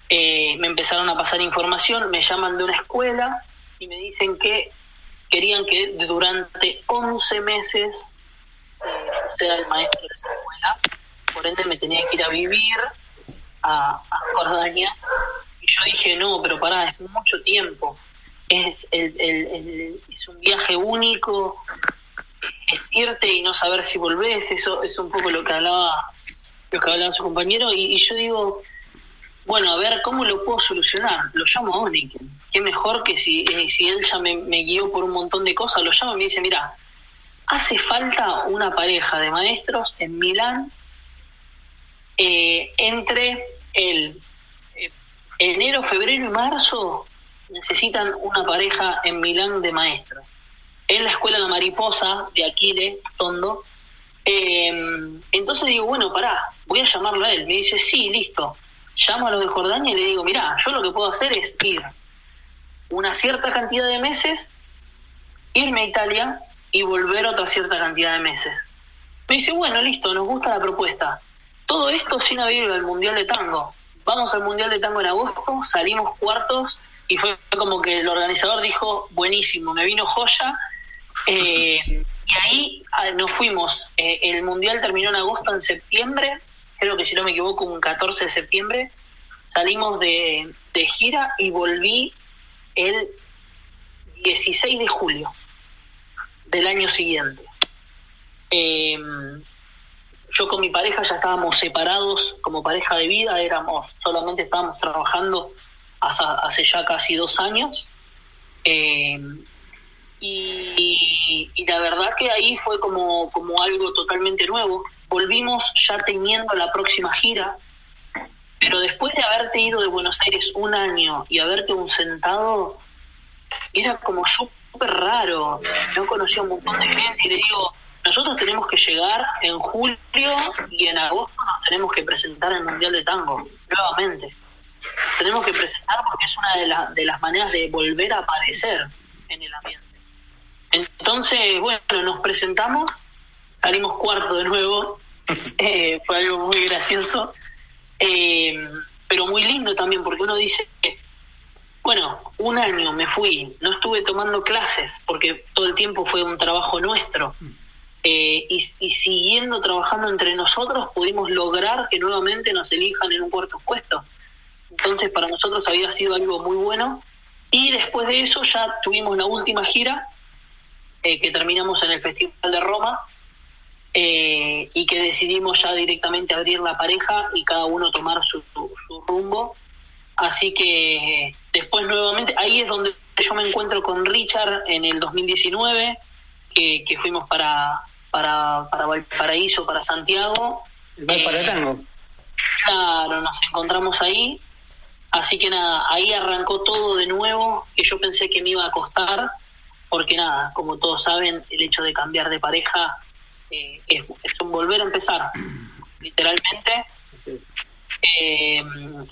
Eh, me empezaron a pasar información, me llaman de una escuela y me dicen que querían que durante 11 meses eh, sea el maestro de esa escuela, por ende me tenía que ir a vivir a Jordania. Y yo dije, no, pero pará, es mucho tiempo. Es, el, es un viaje único, es irte y no saber si volvés, eso es un poco lo que hablaba lo que hablaba su compañero, y, yo digo, bueno, a ver, ¿cómo lo puedo solucionar? Lo llamo a Oniken. Qué mejor que si, eh, si él ya me, me guió por un montón de cosas, lo llamo y me dice, mira, hace falta una pareja de maestros en Milán eh, entre el enero, febrero y marzo necesitan una pareja en Milán de maestros. En la escuela La Mariposa de Aquile, Tondo. Eh, entonces digo, bueno, pará, voy a llamarlo a él. Me dice, sí, listo. Llamo a los de Jordania y le digo, mirá, yo lo que puedo hacer es ir una cierta cantidad de meses, irme a Italia y volver otra cierta cantidad de meses. Me dice, bueno, listo, nos gusta la propuesta. Todo esto sin haber ido al Mundial de Tango. Vamos al Mundial de Tango en agosto, salimos cuartos y fue como que el organizador dijo, buenísimo, me vino joya. Eh, y ahí ah, nos fuimos. Eh, el Mundial terminó en agosto, en septiembre, creo que si no me equivoco, un 14 de septiembre. Salimos de, de gira y volví el 16 de julio del año siguiente. Eh, yo con mi pareja ya estábamos separados como pareja de vida, éramos solamente estábamos trabajando hace, ya casi dos años. Eh, y, la verdad que ahí fue como, como algo totalmente nuevo. Volvimos ya teniendo la próxima gira, pero después de haberte ido de Buenos Aires un año y haberte ausentado, era como súper raro. No conocía un montón de gente y le digo, nosotros tenemos que llegar en julio y en agosto nos tenemos que presentar en el Mundial de Tango, nuevamente. Tenemos que presentar porque es una de, la- de las maneras de volver a aparecer en el ambiente. Entonces, bueno, nos presentamos, salimos cuarto de nuevo, eh, fue algo muy gracioso, eh, pero muy lindo también porque uno dice, bueno, un año me fui, no estuve tomando clases porque todo el tiempo fue un trabajo nuestro. Eh, y, siguiendo trabajando entre nosotros pudimos lograr que nuevamente nos elijan en un cuarto puesto. Entonces para nosotros había sido algo muy bueno. Y después de eso ya tuvimos la última gira eh, que terminamos en el Festival de Roma eh, y que decidimos ya directamente abrir la pareja y cada uno tomar su, su- rumbo. Así que después nuevamente, ahí es donde yo me encuentro con Richard en el 2019, que, que fuimos para, para, para Valparaíso, para Santiago. ¿Vas para Eh? Claro, nos encontramos ahí. Así que nada, ahí arrancó todo de nuevo, que yo pensé que me iba a costar, porque nada, como todos saben, el hecho de cambiar de pareja eh, es, es un volver a empezar, literalmente. Eh,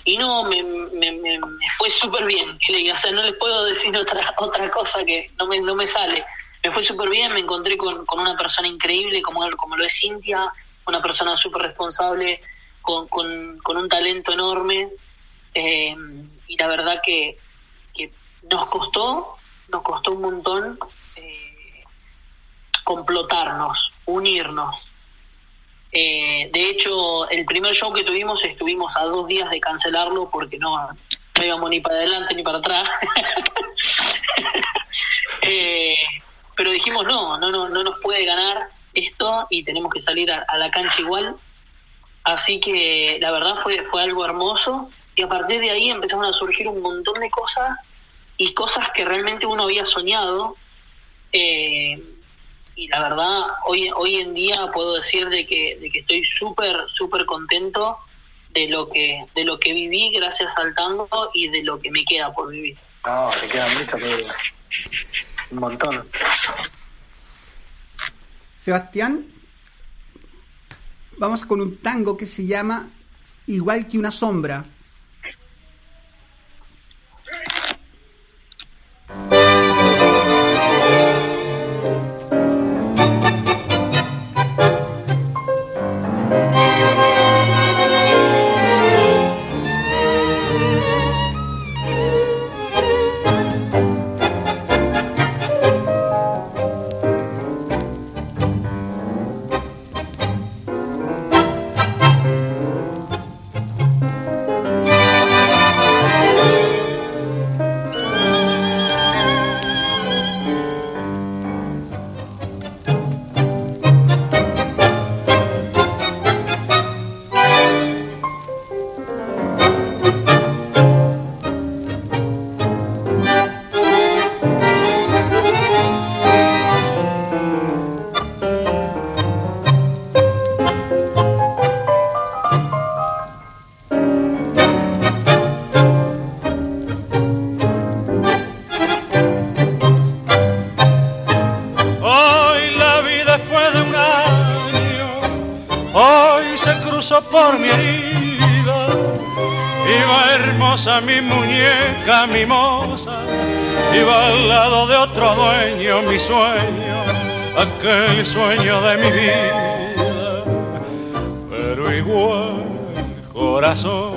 y no, me, me, me- me fue súper bien. ¿qué le- O sea, no les puedo decir otra otra cosa que no me, no me sale. Me fue súper bien, me encontré con, con una persona increíble como, como lo es Cintia, una persona súper responsable, con, con, con un talento enorme. eh, y la verdad que, que nos costó, nos costó un montón eh, complotarnos, unirnos. Eh, de hecho, el primer show que tuvimos estuvimos a dos días de cancelarlo porque no, no íbamos ni para adelante ni para atrás. pero dijimos no, no, no, no nos puede ganar esto y tenemos que salir a, la cancha igual. Así que la verdad fue, fue algo hermoso y a partir de ahí empezaron a surgir un montón de cosas y cosas que realmente uno había soñado. Eh, y la verdad, hoy, hoy en día puedo decir de que, de que estoy súper, súper contento de lo que de lo que viví gracias al tango y de lo que me queda por vivir. No, te queda mucho, pero un montón. Sebastián, vamos con un tango que se llama Igual que una sombra. Aquel sueño de mi vida. Pero igual, corazón,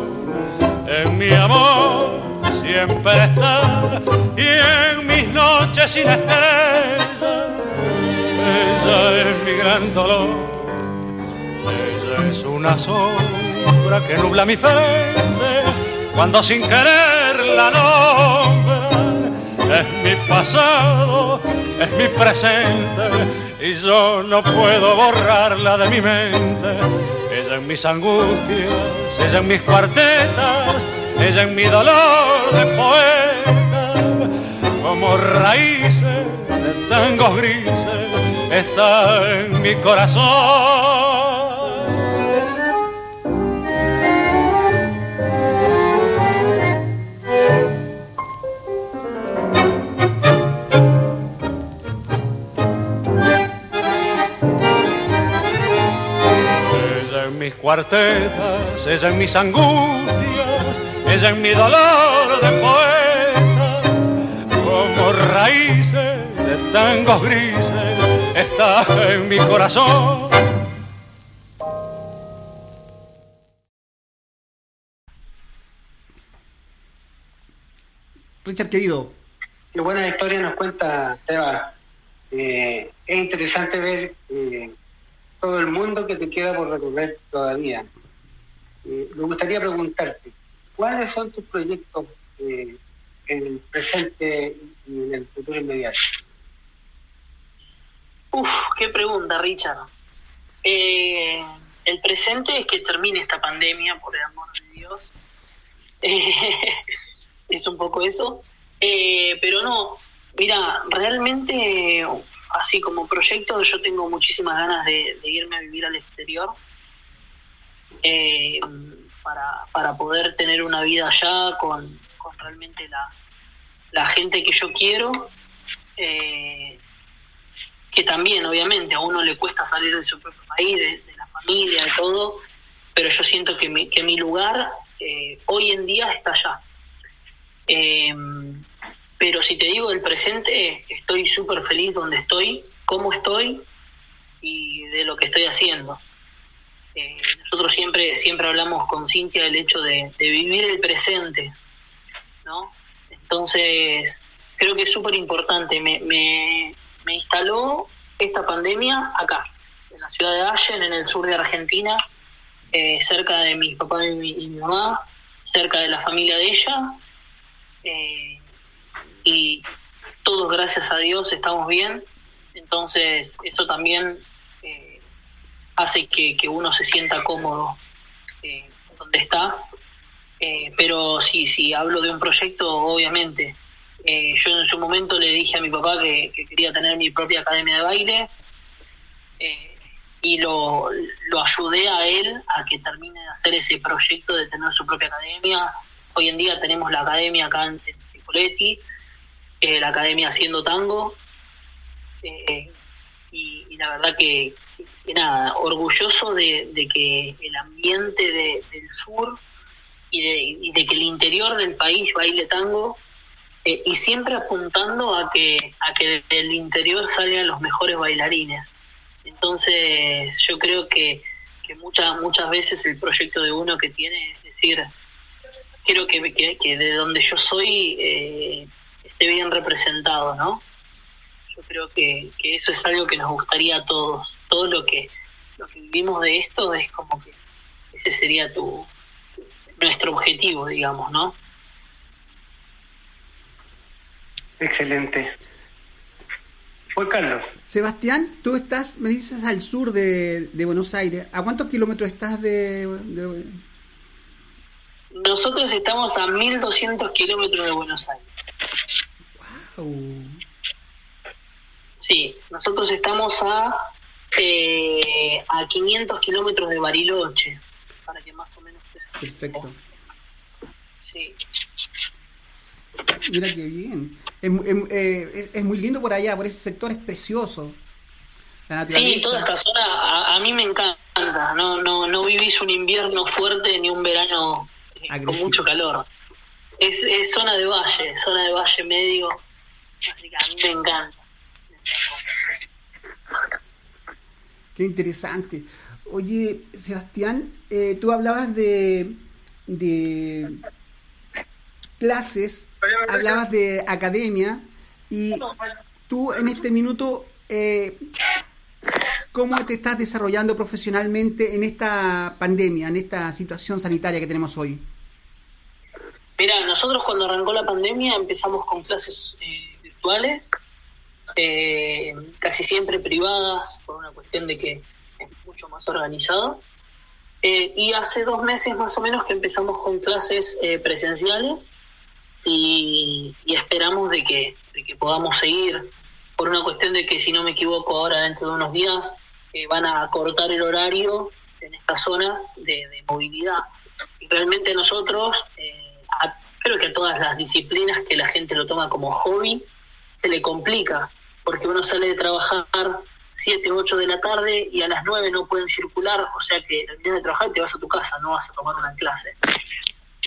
en mi amor siempre está y en mis noches sin estrellas, ella es mi gran dolor ella es una sombra que nubla mi frente cuando sin querer la nombra. Es mi pasado, es mi presente y yo no puedo borrarla de mi mente. Ella en mis angustias, ella en mis cuartetas, ella en mi dolor de poeta. Como raíces de tangos grises está en mi corazón. Cuartetas, ella en mis angustias, ella en mi dolor de poeta, como raíces de tangos grises, está en mi corazón. Richard, querido, Qué buena historia nos cuenta Seba. Eh, es interesante ver eh, todo el mundo que te queda por recorrer todavía. Me gustaría preguntarte, ¿cuáles son tus proyectos eh, en el presente y en el futuro inmediato? Uf, qué pregunta, Richard. Eh, el presente es que termine esta pandemia, por el amor de Dios. Es un poco eso. Eh, pero no, mira, realmente, así como proyecto, yo tengo muchísimas ganas de, irme a vivir al exterior. eh, para, para poder tener una vida allá con, con realmente la, la gente que yo quiero. eh, que también obviamente a uno le cuesta salir de su propio país, de, la familia, de todo, pero yo siento que mi, que mi lugar eh, hoy en día está allá. Pero si te digo del presente, estoy súper feliz donde estoy, cómo estoy y de lo que estoy haciendo. Eh, nosotros siempre, siempre hablamos con Cintia del hecho de, vivir el presente, ¿no? Entonces, creo que es súper importante. Me, me, instaló esta pandemia acá, en la ciudad de Allen, en el sur de Argentina, eh, cerca de mi papá y mi, y mi mamá, cerca de la familia de ella. eh, y todos, gracias a Dios, estamos bien. Entonces, eso también eh, hace que, uno se sienta cómodo eh, donde está. Eh, pero sí, sí, hablo de un proyecto, obviamente. Yo en su momento le dije a mi papá que, que quería tener mi propia academia de baile y lo, lo ayudé a él a que termine de hacer ese proyecto de tener su propia academia. Hoy en día tenemos la academia acá en, en eh, la academia Haciendo Tango. eh, y, la verdad que, que nada, orgulloso de, que el ambiente de- del sur y de, y de que el interior del país baile tango eh, y siempre apuntando a que a que del interior salgan los mejores bailarines. Entonces yo creo que, que muchas muchas veces el proyecto de uno que tiene es decir, quiero que, que, que de donde yo soy eh, esté bien representado, ¿no? Yo creo que, que eso es algo que nos gustaría a todos. Todo lo que, lo que vivimos de esto es como que ese sería tu nuestro objetivo, digamos, ¿no? Excelente. Juan Carlos, Sebastián, tú estás, me dices, al sur de, de Buenos Aires. ¿A cuántos kilómetros estás de, de- Nosotros estamos a 1200 kilómetros de Buenos Aires. Sí, nosotros estamos a, eh, a 500 kilómetros de Bariloche, para que más o menos... Perfecto. Sí. Mira qué bien. Es, eh, es- es muy lindo por allá, por ese sector es precioso. La. Sí, toda esta zona a, a mí me encanta. No, no, no vivís un invierno fuerte ni un verano eh, con mucho calor. Es, es zona de valle, zona de valle medio. Así que a mí me encanta. Qué interesante. Oye, Sebastián, eh, tú hablabas de, de clases, hablabas de academia y tú en este minuto, eh, ¿cómo te estás desarrollando profesionalmente en esta pandemia, en esta situación sanitaria que tenemos hoy? Mira, nosotros cuando arrancó la pandemia empezamos con clases eh, virtuales, eh, casi siempre privadas, por una cuestión de que es mucho más organizado. Eh, y hace dos meses más o menos que empezamos con clases eh, presenciales y, y esperamos de que, de que podamos seguir, por una cuestión de que si no me equivoco ahora dentro de unos días eh, van a cortar el horario en esta zona de, de movilidad. Y realmente nosotros, eh, a- creo que a todas las disciplinas que la gente lo toma como hobby, se le complica, porque uno sale de trabajar 7, 8 de la tarde y a las 9 no pueden circular, o sea que terminas de trabajar te vas a tu casa, no vas a tomar una clase.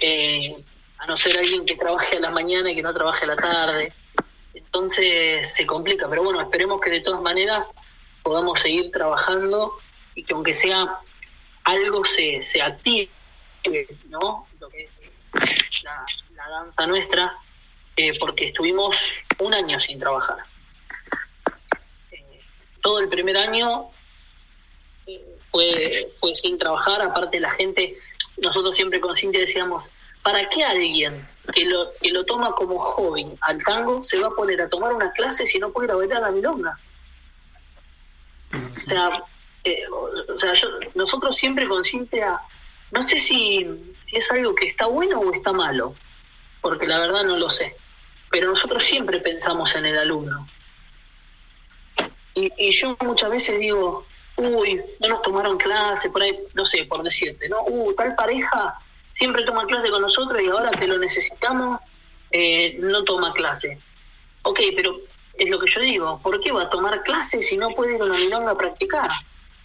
Eh, a no ser alguien que trabaje a la mañana y que no trabaje a la tarde. Entonces se complica, pero bueno, esperemos que de todas maneras podamos seguir trabajando y que aunque sea algo se, se active, ¿no? Lo que es la, la danza nuestra, eh, porque estuvimos un año sin trabajar. Eh, todo el primer año eh, fue, fue sin trabajar, aparte la gente, nosotros siempre con decíamos, ¿para qué alguien que lo, que lo toma como hobby al tango se va a poner a tomar una clase si no puede ir a bailar la milonga? O sea, eh, o sea yo- nosotros siempre con Cintia, no sé si, si es algo que está bueno o está malo, porque la verdad no lo sé, pero nosotros siempre pensamos en el alumno. Y, y yo muchas veces digo, uy, no nos tomaron clase, por ahí, no sé, por decirte, ¿no? Uh, tal pareja siempre toma clase con nosotros y ahora que lo necesitamos, eh, no toma clase. Ok, pero es lo que yo digo, ¿por qué va a tomar clase si no puede ir a una milonga a practicar?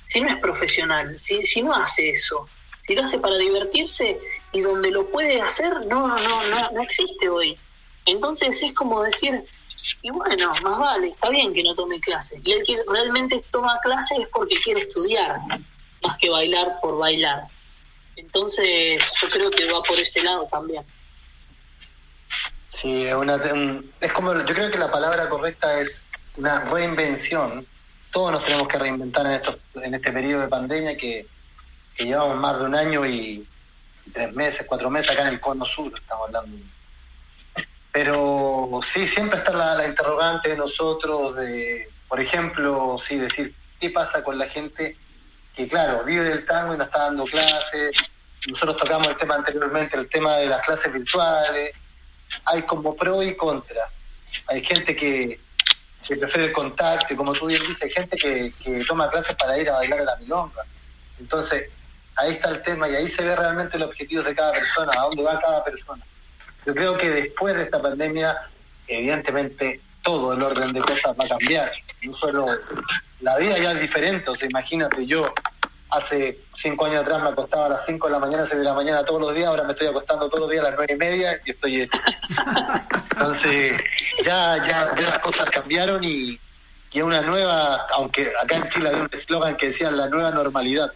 Si no es profesional, si, si no hace eso, si lo hace para divertirse y donde lo puede hacer, no, no, no, no existe hoy. Entonces es como decir, y bueno, más vale, está bien que no tome clase. Y el que realmente toma clase es porque quiere estudiar, más que bailar por bailar. Entonces yo creo que va por ese lado también. Sí, una, un- es como, yo creo que la palabra correcta es una reinvención. Todos nos tenemos que reinventar en, estos, en este periodo de pandemia que, llevamos más de un año y tres meses, cuatro meses acá en el cono sur, estamos hablando. Pero sí, siempre está la, interrogante de nosotros, de, por ejemplo, sí, decir, ¿qué pasa con la gente que, claro, vive del tango y no está dando clases? Nosotros tocamos el tema anteriormente, el tema de las clases virtuales. Hay como pro y contra. Hay gente que, que prefiere el contacto, y como tú bien dices, hay gente que, que toma clases para ir a bailar a la milonga. Entonces, ahí está el tema y ahí se ve realmente el objetivo de cada persona, a dónde va cada persona. Yo creo que después de esta pandemia, evidentemente todo el orden de cosas va a cambiar. No solo la vida ya es diferente, o sea, imagínate yo hace cinco años atrás me acostaba a las cinco de la mañana, seis de la mañana todos los días, ahora me estoy acostando todos los días a las nueve y media y estoy hecho. Entonces, ya, ya, ya las cosas cambiaron y, y una nueva, aunque acá en Chile había un eslogan que decía la nueva normalidad.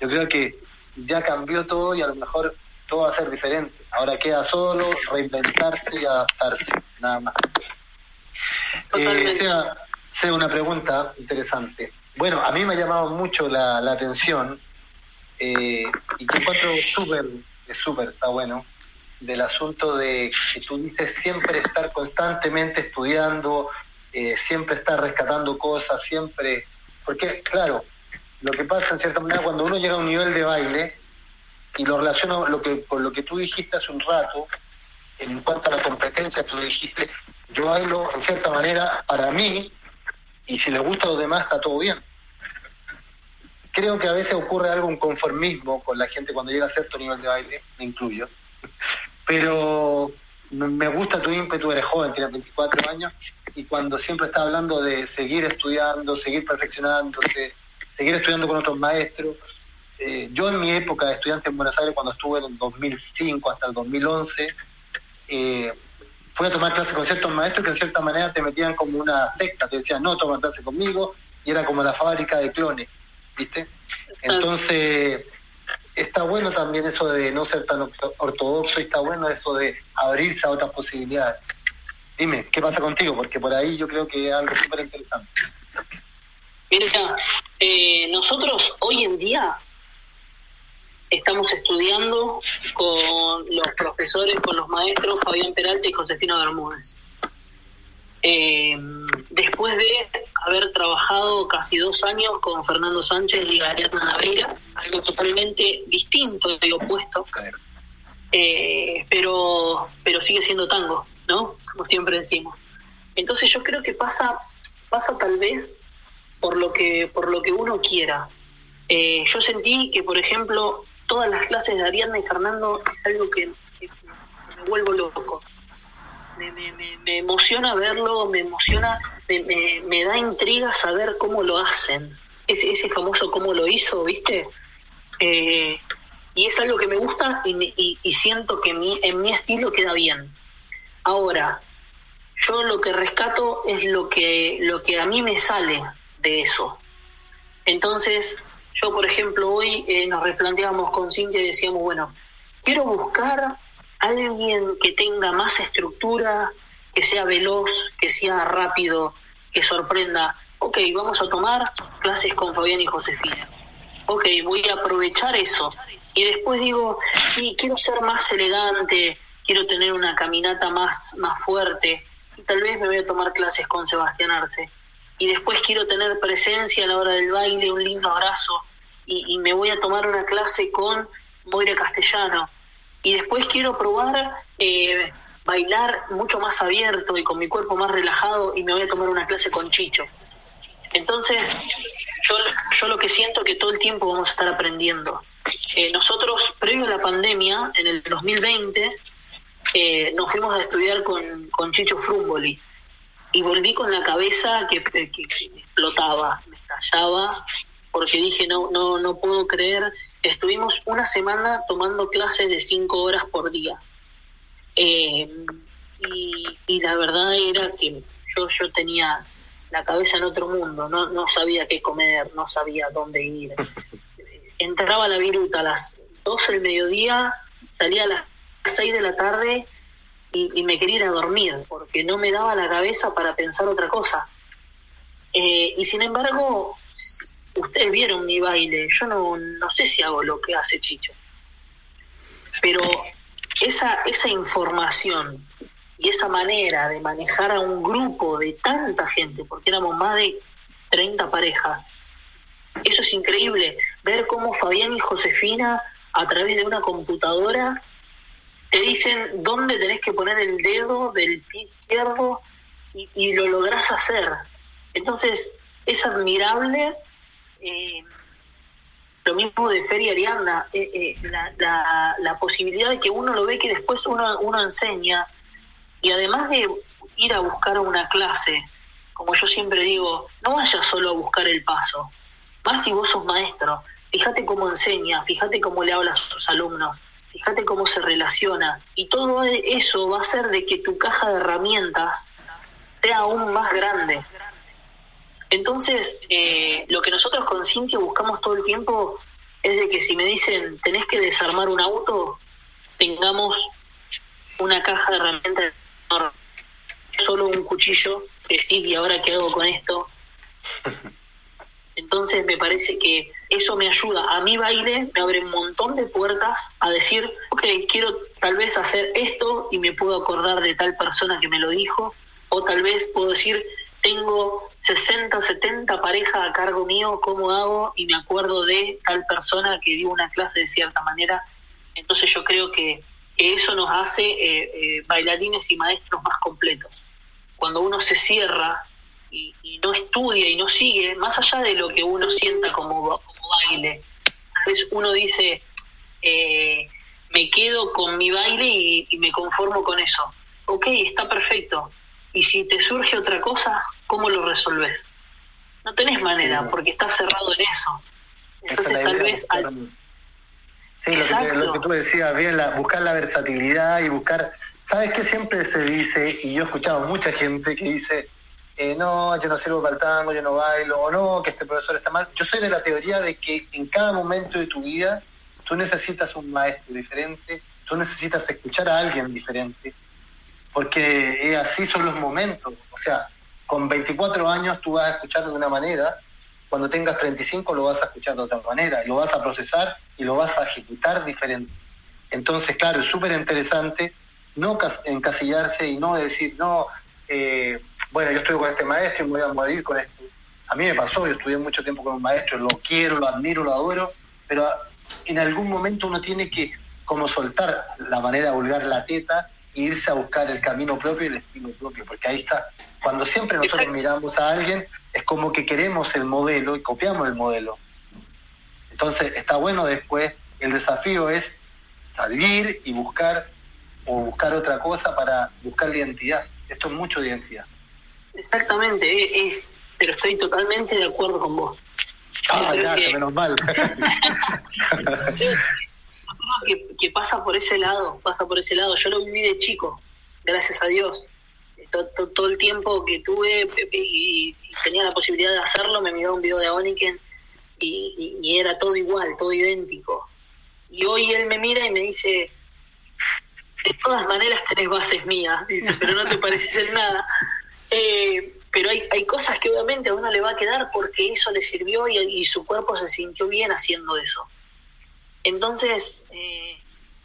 Yo creo que ya cambió todo y a lo mejor todo va a ser diferente. Ahora queda solo reinventarse y adaptarse, nada más. Eh, sea, sea una pregunta interesante. Bueno, a mí me ha llamado mucho la, la atención eh, y que encuentro súper, súper, está bueno, del asunto de que tú dices siempre estar constantemente estudiando, eh, siempre estar rescatando cosas, siempre, porque claro, lo que pasa en cierta manera cuando uno llega a un nivel de baile, y lo relaciono lo que, con lo que tú dijiste hace un rato, en cuanto a la competencia, tú dijiste, yo bailo en cierta manera para mí, y si le gusta a los demás está todo bien. Creo que a veces ocurre algo, un conformismo con la gente cuando llega a cierto nivel de baile, me incluyo. Pero me gusta tu ímpetu, eres joven, tienes 24 años, y cuando siempre estás hablando de seguir estudiando, seguir perfeccionándose, seguir estudiando con otros maestros. Eh, yo en mi época de estudiante en Buenos Aires, cuando estuve en el 2005 hasta el 2011, eh, fui a tomar clases con ciertos maestros que en cierta manera te metían como una secta, te decían, no, toma clase conmigo, y era como la fábrica de clones, ¿viste? Entonces, está bueno también eso de no ser tan ortodoxo, y está bueno eso de abrirse a otras posibilidades. Dime, ¿qué pasa contigo? Porque por ahí yo creo que es algo súper interesante. Mira, eh, nosotros hoy en día estamos estudiando con los profesores, con los maestros Fabián Peralta y Josefina Bermúdez. Eh, después de haber trabajado casi dos años con Fernando Sánchez y Ariadna Naveira, algo totalmente distinto y opuesto, eh, pero, pero sigue siendo tango, ¿no? Como siempre decimos. Entonces yo creo que pasa, pasa tal vez por lo que, por lo que uno quiera. Eh, yo sentí que, por ejemplo, todas las clases de Ariadna y Fernando es algo que, me vuelvo loco. Me, me, me, emociona verlo, me emociona, me, da intriga saber cómo lo hacen. Ese, ese famoso cómo lo hizo, ¿viste? Eh, y es algo que me gusta y, y, siento que mi, en mi estilo queda bien. Ahora, yo lo que rescato es lo que, lo que a mí me sale de eso. Entonces, yo, por ejemplo, hoy eh, nos replanteábamos con Cintia y decíamos, bueno, quiero buscar a alguien que tenga más estructura, que sea veloz, que sea rápido, que sorprenda. Ok, vamos a tomar clases con Fabián y Josefina. Ok, voy a aprovechar eso. Y después digo, sí, quiero ser más elegante, quiero tener una caminata más, más fuerte. Y tal vez me voy a tomar clases con Sebastián Arce y después quiero tener presencia a la hora del baile, un lindo abrazo, y, me voy a tomar una clase con Moira Castellano, y después quiero probar eh, bailar mucho más abierto y con mi cuerpo más relajado, y me voy a tomar una clase con Chicho. Entonces, yo, yo lo que siento que todo el tiempo vamos a estar aprendiendo. Eh, nosotros, previo a la pandemia, en el 2020, eh, nos fuimos a estudiar con, con Chicho Frumboli y volví con la cabeza que, explotaba, me estallaba, porque dije, no, no, no puedo creer. Estuvimos una semana tomando clases de cinco horas por día. Eh, y, la verdad era que yo, yo tenía la cabeza en otro mundo, no, no sabía qué comer, no sabía dónde ir. Entraba la viruta a las 12 del mediodía, salía a las 6 de la tarde y, me quería ir a dormir porque no me daba la cabeza para pensar otra cosa. Eh, y sin embargo, ustedes vieron mi baile, yo no, no sé si hago lo que hace Chicho, pero esa, esa información y esa manera de manejar a un grupo de tanta gente, porque éramos más de 30 parejas, eso es increíble, ver cómo Fabián y Josefina a través de una computadora te dicen dónde tenés que poner el dedo del pie izquierdo y, lo lográs hacer. Entonces, es admirable. Eh, lo mismo de Feria Arianda, eh, eh, la, la, posibilidad de que uno lo ve que después uno, uno enseña y además de ir a buscar una clase, como yo siempre digo, no vayas solo a buscar el paso, más si vos sos maestro, fíjate cómo enseña, fíjate cómo le hablas a sus alumnos, fíjate cómo se relaciona. Y todo eso va a hacer de que tu caja de herramientas sea aún más grande. Entonces, eh, lo que nosotros con Cintia buscamos todo el tiempo es de que si me dicen tenés que desarmar un auto, tengamos una caja de herramientas solo un cuchillo, decir, ¿y ahora qué hago con esto? Entonces me parece que eso me ayuda a mi baile, me abre un montón de puertas a decir, ok, quiero tal vez hacer esto y me puedo acordar de tal persona que me lo dijo, o tal vez puedo decir, tengo 60, 70 parejas a cargo mío, ¿cómo hago? Y me acuerdo de tal persona que dio una clase de cierta manera. Entonces yo creo que, eso nos hace eh, eh, bailarines y maestros más completos. Cuando uno se cierra y, no estudia y no sigue, más allá de lo que uno sienta como, baile, a veces uno dice, eh, me quedo con mi baile y, me conformo con eso. Ok, está perfecto. Y si te surge otra cosa, ¿cómo lo resolves? no tenés manera, porque estás cerrado en eso. Entonces tal vez... Sí, lo que, lo que, tú decías, bien, la, buscar la versatilidad y buscar... ¿Sabes qué siempre se dice? Y yo he escuchado mucha gente que dice, eh, no, yo no sirvo para el tango, yo no bailo, o no, que este profesor está mal. Yo soy de la teoría de que en cada momento de tu vida tú necesitas un maestro diferente, tú necesitas escuchar a alguien diferente, porque así son los momentos. O sea, con 24 años tú vas a escuchar de una manera, cuando tengas 35 lo vas a escuchar de otra manera, lo vas a procesar y lo vas a ejecutar diferente. Entonces, claro, es súper interesante no encasillarse y no decir, no, eh, bueno, yo estoy con este maestro y me voy a morir con esto. A mí me pasó, yo estudié mucho tiempo con un maestro, lo quiero, lo admiro, lo adoro, pero en algún momento uno tiene que como soltar la manera de volver la teta e irse a buscar el camino propio y el estilo propio, porque ahí está. Cuando siempre nosotros miramos a alguien, es como que queremos el modelo y copiamos el modelo. Entonces está bueno después, el desafío es salir y buscar o buscar otra cosa para buscar la identidad. Esto es mucho de identidad. Exactamente, es, pero estoy totalmente de acuerdo con vos. Ah, gracias, menos mal. que, que, pasa por ese lado, pasa por ese lado. Yo lo viví de chico, gracias a Dios. Todo, todo, el tiempo que tuve y, tenía la posibilidad de hacerlo, me miró un video de Oniken y, y, era todo igual, todo idéntico. Y hoy él me mira y me dice, de todas maneras tenés bases mías, dice, pero no te pareces en nada. Eh, pero hay, hay cosas que obviamente a uno le va a quedar porque eso le sirvió y, su cuerpo se sintió bien haciendo eso. Entonces, eh,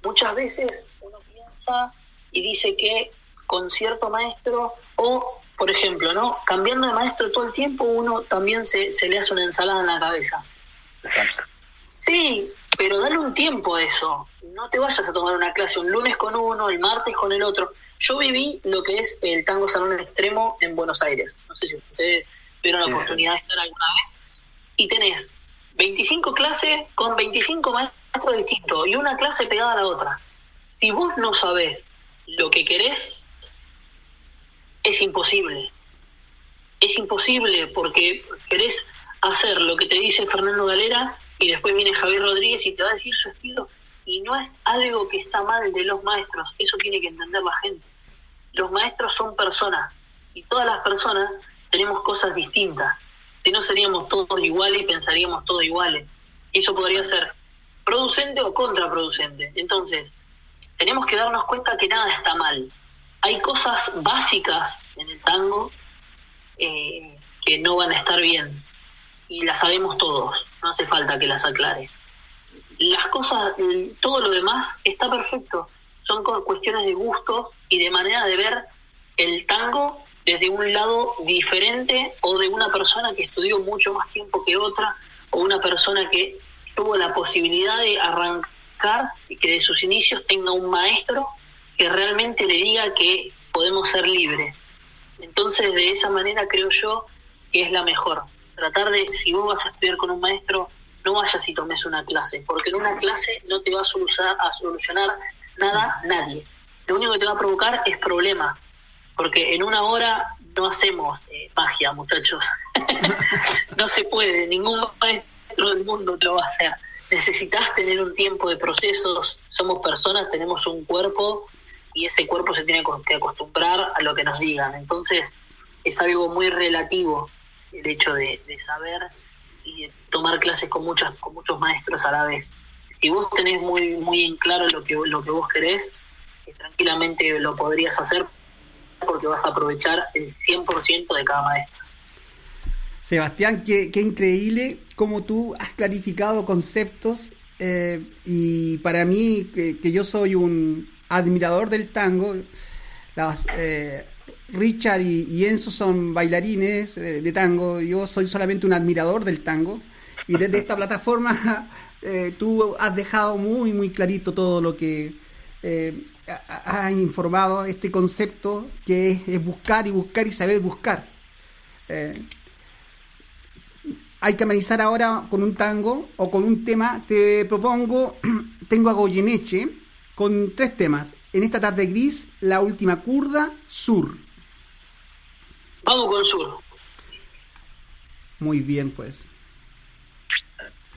muchas veces uno piensa y dice que con cierto maestro, o por ejemplo, ¿no? Cambiando de maestro todo el tiempo, uno también se, se le hace una ensalada en la cabeza. Exacto. Sí, pero dale un tiempo a eso. No te vayas a tomar una clase un lunes con uno, el martes con el otro. Yo viví lo que es el tango salón extremo en Buenos Aires. No sé si ustedes tuvieron la oportunidad de estar alguna vez. Y tenés 25 clases con 25 maestros distintos y una clase pegada a la otra. Si vos no sabés lo que querés, es imposible. Es imposible porque querés hacer lo que te dice Fernando Galera y después viene Javier Rodríguez y te va a decir su estilo y no es algo que está mal de los maestros, eso tiene que entender la gente los maestros son personas y todas las personas tenemos cosas distintas. Si no seríamos todos iguales y pensaríamos todos iguales. Y eso podría ser producente o contraproducente. Entonces, tenemos que darnos cuenta que nada está mal. Hay cosas básicas en el tango eh, que no van a estar bien y las sabemos todos, no hace falta que las aclare. Las cosas, todo lo demás está perfecto son cuestiones de gusto y de manera de ver el tango desde un lado diferente o de una persona que estudió mucho más tiempo que otra o una persona que tuvo la posibilidad de arrancar y que de sus inicios tenga un maestro que realmente le diga que podemos ser libres. Entonces de esa manera creo yo que es la mejor. Tratar de, si vos vas a estudiar con un maestro, no vayas y tomes una clase, porque en una clase no te va a solucionar, a solucionar nada, nadie. Lo único que te va a provocar es problema, porque en una hora no hacemos eh, magia, muchachos. no se puede, ningún maestro del mundo lo va a hacer. Necesitas tener un tiempo de procesos, somos personas, tenemos un cuerpo y ese cuerpo se tiene que acostumbrar a lo que nos digan. Entonces es algo muy relativo el hecho de, de saber y de tomar clases con, muchas, con muchos maestros a la vez si vos tenés muy, muy en claro lo que, lo que vos querés, eh, tranquilamente lo podrías hacer porque vas a aprovechar el 100% de cada maestro. Sebastián, qué, qué, increíble cómo tú has clarificado conceptos eh, y para mí, que, yo soy un admirador del tango, las, eh, Richard y, Enzo son bailarines de tango, yo soy solamente un admirador del tango y desde esta plataforma eh, tú has dejado muy, muy clarito todo lo que eh, has informado, este concepto que es, buscar y buscar y saber buscar. Eh, hay que analizar ahora con un tango o con un tema. Te propongo, tengo a Goyeneche con tres temas. En esta tarde gris, la última curda, sur. Vamos con sur. Muy bien, pues.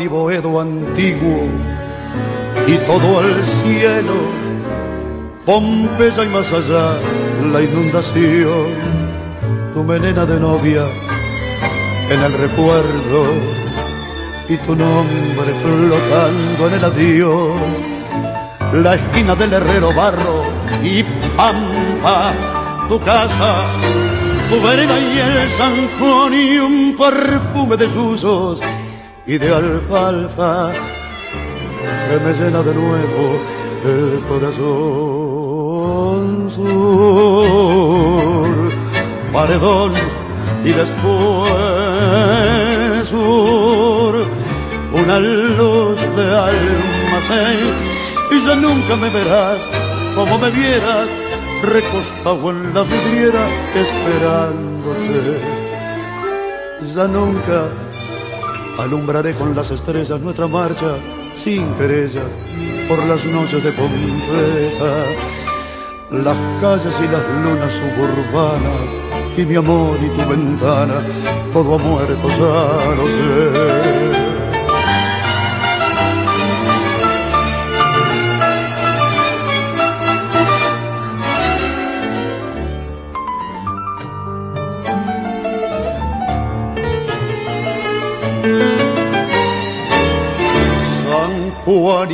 Y Boedo antiguo y todo el cielo, Pompeya y más allá la inundación, tu melena de novia en el recuerdo y tu nombre flotando en el adiós, la esquina del herrero barro y pampa, tu casa, tu vereda y el San Juan y un perfume de susos y de alfalfa que me llena de nuevo el corazón sur, paredón y después sur, una luz de almacén y ya nunca me verás como me vieras recostado en la vidriera esperándote, ya nunca alumbraré con las estrellas nuestra marcha sin querella por las noches de Pompeya, las calles y las lunas suburbanas y mi amor y tu ventana, todo ha muerto, ya lo sé.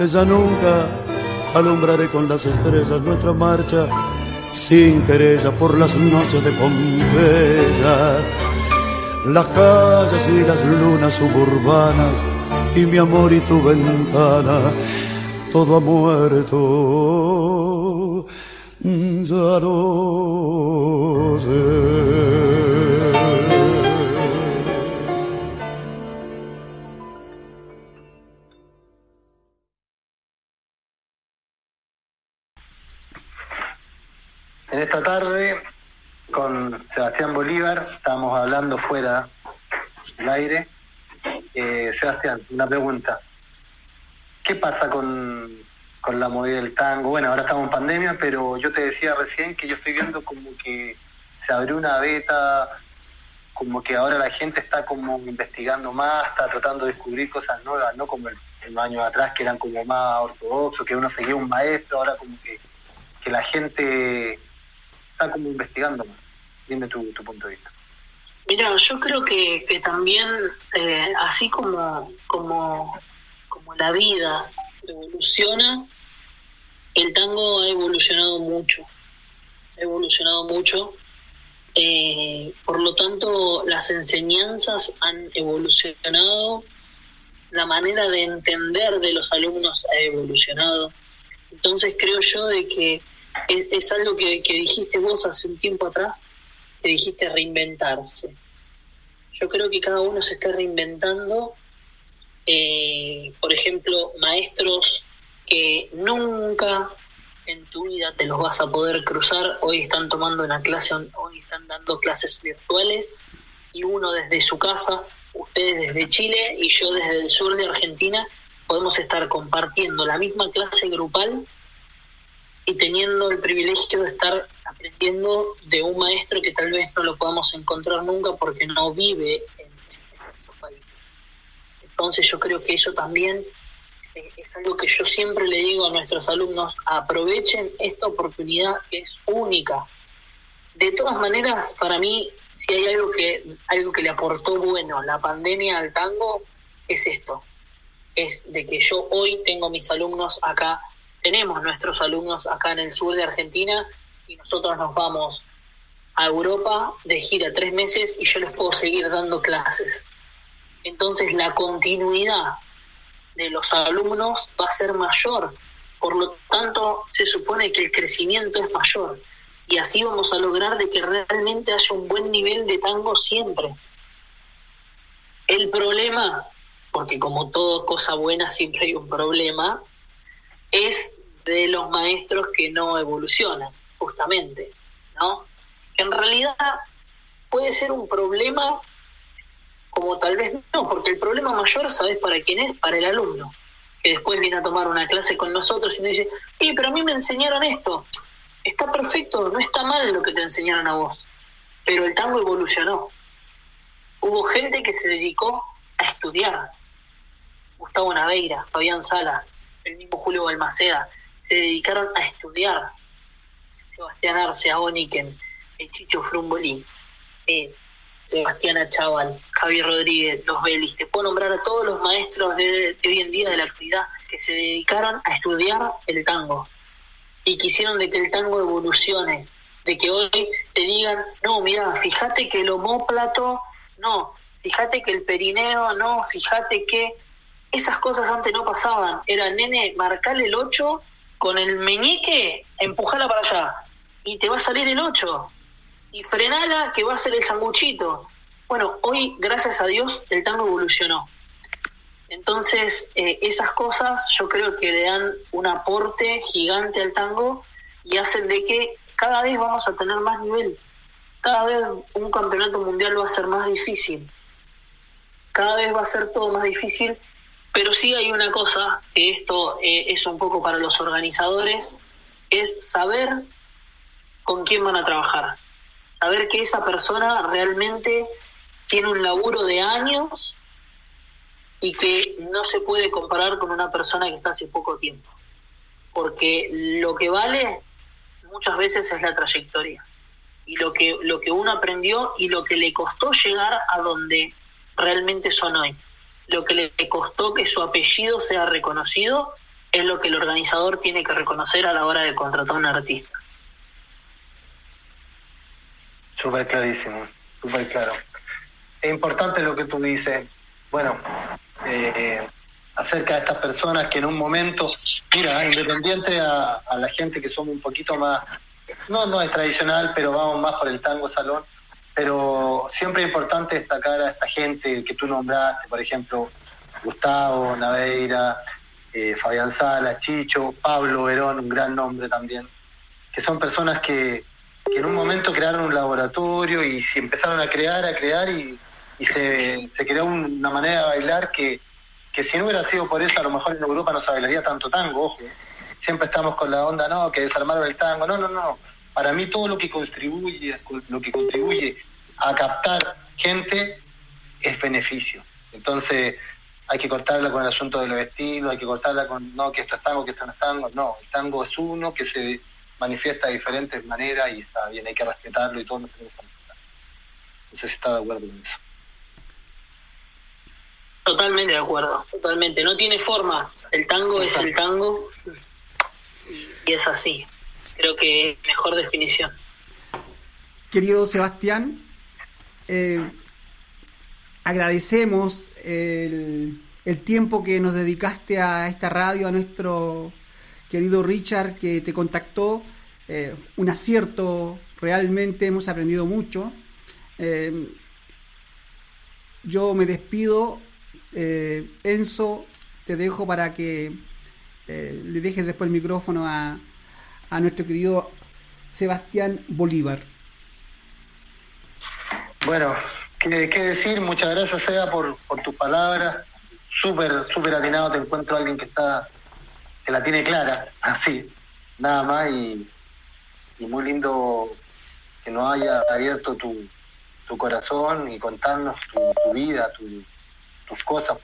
ella nunca alumbraré con las estrellas nuestra marcha sin querella por las noches de Pompeya, las calles y las lunas suburbanas y mi amor y tu ventana, todo ha muerto, ya. Esta tarde, con Sebastián Bolívar, estábamos hablando fuera del aire. Eh, Sebastián, una pregunta. ¿Qué pasa con, con la movida del tango? Bueno, ahora estamos en pandemia, pero yo te decía recién que yo estoy viendo como que se abrió una beta, como que ahora la gente está como investigando más, está tratando de descubrir cosas nuevas, no como en los años atrás que eran como más ortodoxos, que uno seguía un maestro, ahora como que, que la gente está como investigando más. Dime tu, tu punto de vista. Mira, yo creo que, que también, eh, así como, como, como la vida evoluciona, el tango ha evolucionado mucho. Ha evolucionado mucho. Eh, por lo tanto, las enseñanzas han evolucionado, la manera de entender de los alumnos ha evolucionado. Entonces creo yo de que es, algo que, dijiste vos hace un tiempo atrás, que dijiste reinventarse. Yo creo que cada uno se está reinventando. Eh, por ejemplo, maestros que nunca en tu vida te los vas a poder cruzar, hoy están tomando una clase, hoy están dando clases virtuales y uno desde su casa, ustedes desde Chile y yo desde el sur de Argentina, podemos estar compartiendo la misma clase grupal y teniendo el privilegio de estar aprendiendo de un maestro que tal vez no lo podamos encontrar nunca porque no vive en, en país. Entonces yo creo que eso también eh, es algo que yo siempre le digo a nuestros alumnos, aprovechen esta oportunidad que es única. De todas maneras, para mí, si hay algo que, algo que le aportó bueno la pandemia al tango, es esto. Es de que yo hoy tengo mis alumnos acá tenemos nuestros alumnos acá en el sur de Argentina y nosotros nos vamos a Europa de gira tres meses y yo les puedo seguir dando clases. Entonces la continuidad de los alumnos va a ser mayor, por lo tanto se supone que el crecimiento es mayor y así vamos a lograr de que realmente haya un buen nivel de tango siempre. El problema, porque como todo cosa buena siempre hay un problema, es de los maestros que no evolucionan, justamente, ¿no? En realidad puede ser un problema como tal vez no, porque el problema mayor, ¿sabes para quién es? Para el alumno, que después viene a tomar una clase con nosotros y nos dice, ¡y pero a mí me enseñaron esto! Está perfecto, no está mal lo que te enseñaron a vos, pero el tango evolucionó. Hubo gente que se dedicó a estudiar. Gustavo Naveira, Fabián Salas, el mismo Julio Balmaceda, se dedicaron a estudiar. Sebastián Arce, Oniken, el Chicho Frumbolín, es Sebastián Achaval, Javier Rodríguez, los Belis. Te puedo nombrar a todos los maestros de, hoy en día de la actividad que se dedicaron a estudiar el tango y quisieron de que el tango evolucione, de que hoy te digan, no, mira, fíjate que el homóplato, no, fíjate que el perineo, no, fíjate que esas cosas antes no pasaban. Era, nene, marcale el 8 con el meñique, empujala para allá. Y te va a salir el 8. Y frenala, que va a ser el sanguchito. Bueno, hoy, gracias a Dios, el tango evolucionó. Entonces, eh, esas cosas yo creo que le dan un aporte gigante al tango y hacen de que cada vez vamos a tener más nivel. Cada vez un campeonato mundial va a ser más difícil. Cada vez va a ser todo más difícil pero sí hay una cosa, que esto eh, es un poco para los organizadores, es saber con quién van a trabajar. Saber que esa persona realmente tiene un laburo de años y que no se puede comparar con una persona que está hace poco tiempo. Porque lo que vale muchas veces es la trayectoria y lo que, lo que uno aprendió y lo que le costó llegar a donde realmente son hoy lo que le costó que su apellido sea reconocido es lo que el organizador tiene que reconocer a la hora de contratar a un artista. Súper clarísimo, súper claro. Es importante lo que tú dices, bueno, eh, acerca de estas personas que en un momento, mira, independiente a, a, la gente que somos un poquito más, no, no es tradicional, pero vamos más por el tango salón, pero siempre es importante destacar a esta gente que tú nombraste, por ejemplo, Gustavo, Naveira, eh, Fabián Sala, Chicho, Pablo Verón, un gran nombre también, que son personas que, en un momento crearon un laboratorio y se empezaron a crear, a crear y, se, creó una manera de bailar que, que si no hubiera sido por eso, a lo mejor en Europa no se bailaría tanto tango, ojo. Siempre estamos con la onda, no, que desarmaron el tango, no, no, no para mí todo lo que contribuye, lo que contribuye a captar gente es beneficio. Entonces hay que cortarla con el asunto de los estilos, hay que cortarla con no que esto es tango, que esto no es tango. No, el tango es uno que se manifiesta de diferentes maneras y está bien, hay que respetarlo y todos nos tenemos que respetar. No sé si está de acuerdo con eso. Totalmente de acuerdo, totalmente. No tiene forma. El tango es el tango y es así. Creo que mejor definición. Querido Sebastián, eh, agradecemos el, tiempo que nos dedicaste a esta radio, a nuestro querido Richard, que te contactó. Eh, un acierto, realmente hemos aprendido mucho. Eh, yo me despido. Enzo, te dejo para que le dejes después el micrófono a, a nuestro querido Sebastián Bolívar. Bueno, ¿qué, decir? Muchas gracias, Seba, por, por tus palabras. Súper, súper atinado te encuentro a alguien que está que la tiene clara, así, nada más, y, muy lindo que nos haya abierto tu, tu corazón y contarnos tu, vida, tus cosas,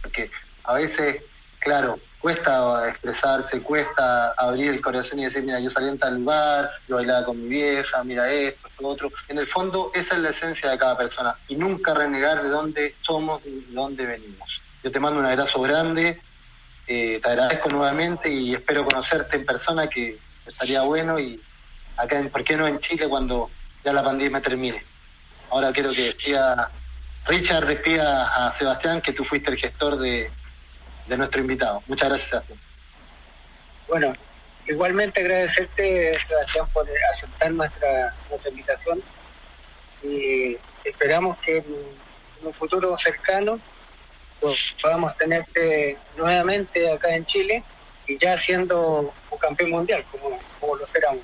porque a veces, claro, cuesta expresarse, cuesta abrir el corazón y decir, mira, yo salí en tal lugar, yo bailaba con mi vieja, mira esto, esto, otro. En el fondo, esa es la esencia de cada persona y nunca renegar de dónde somos y de dónde venimos. Yo te mando un abrazo grande, eh, te agradezco nuevamente y espero conocerte en persona, que estaría bueno, y acá, en, ¿por qué no en Chile cuando ya la pandemia termine? Ahora quiero que despida, Richard despida a Sebastián, que tú fuiste el gestor de, de nuestro invitado. Muchas gracias, Sebastián. Bueno, igualmente agradecerte, Sebastián, por aceptar nuestra, nuestra invitación y esperamos que en un futuro cercano podamos tenerte nuevamente acá en Chile y ya siendo un campeón mundial, como, como lo esperamos.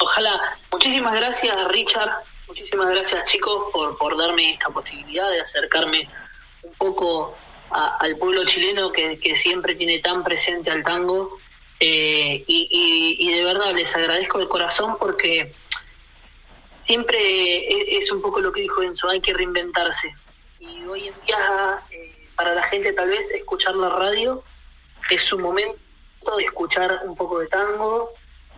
Ojalá. Muchísimas gracias, Richard. Muchísimas gracias, chicos, por, por darme esta posibilidad de acercarme un poco al pueblo chileno que, siempre tiene tan presente al tango. Eh, y, y, de verdad les agradezco de corazón porque siempre es un poco lo que dijo Enzo, hay que reinventarse y hoy en día eh, para la gente tal vez escuchar la radio es su momento de escuchar un poco de tango,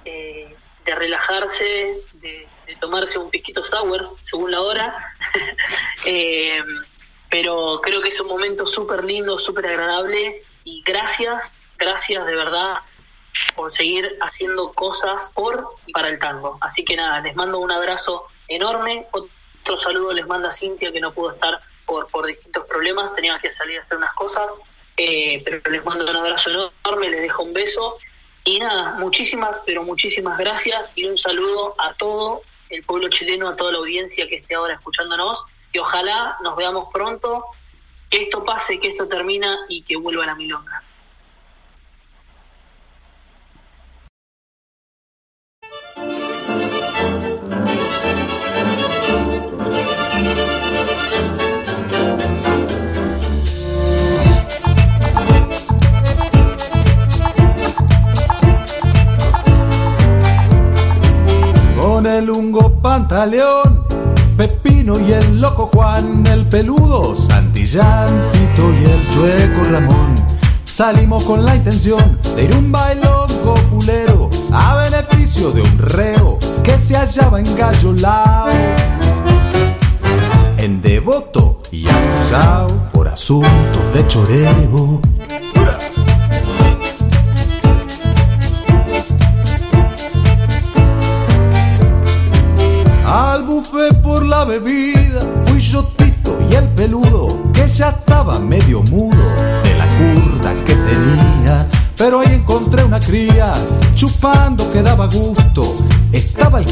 eh, de relajarse, de, tomarse un piquito sour según la hora, eh, pero creo que es un momento súper lindo, súper agradable. Y gracias, gracias de verdad por seguir haciendo cosas por y para el tango. Así que nada, les mando un abrazo enorme, otro saludo les manda Cintia que no pudo estar por, por distintos problemas, tenía que salir a hacer unas cosas, eh, pero les mando un abrazo enorme, les dejo un beso. Y nada, muchísimas, pero muchísimas gracias. Y un saludo a todo el pueblo chileno, a toda la audiencia que esté ahora escuchándonos y ojalá nos veamos pronto, que esto pase, que esto termina y que vuelva la milonga. el hungo Pantaleón, Pepino y el loco Juan, el peludo Santillán, Tito y el chueco Ramón. Salimos con la intención de ir un bailongo fulero a beneficio de un reo que se hallaba en Lao En devoto y acusado por asuntos de choreo. Por la bebida fui yo Tito y el peludo que ya estaba medio mudo de la curda que tenía. Pero ahí encontré una cría chupando que daba gusto. Estaba el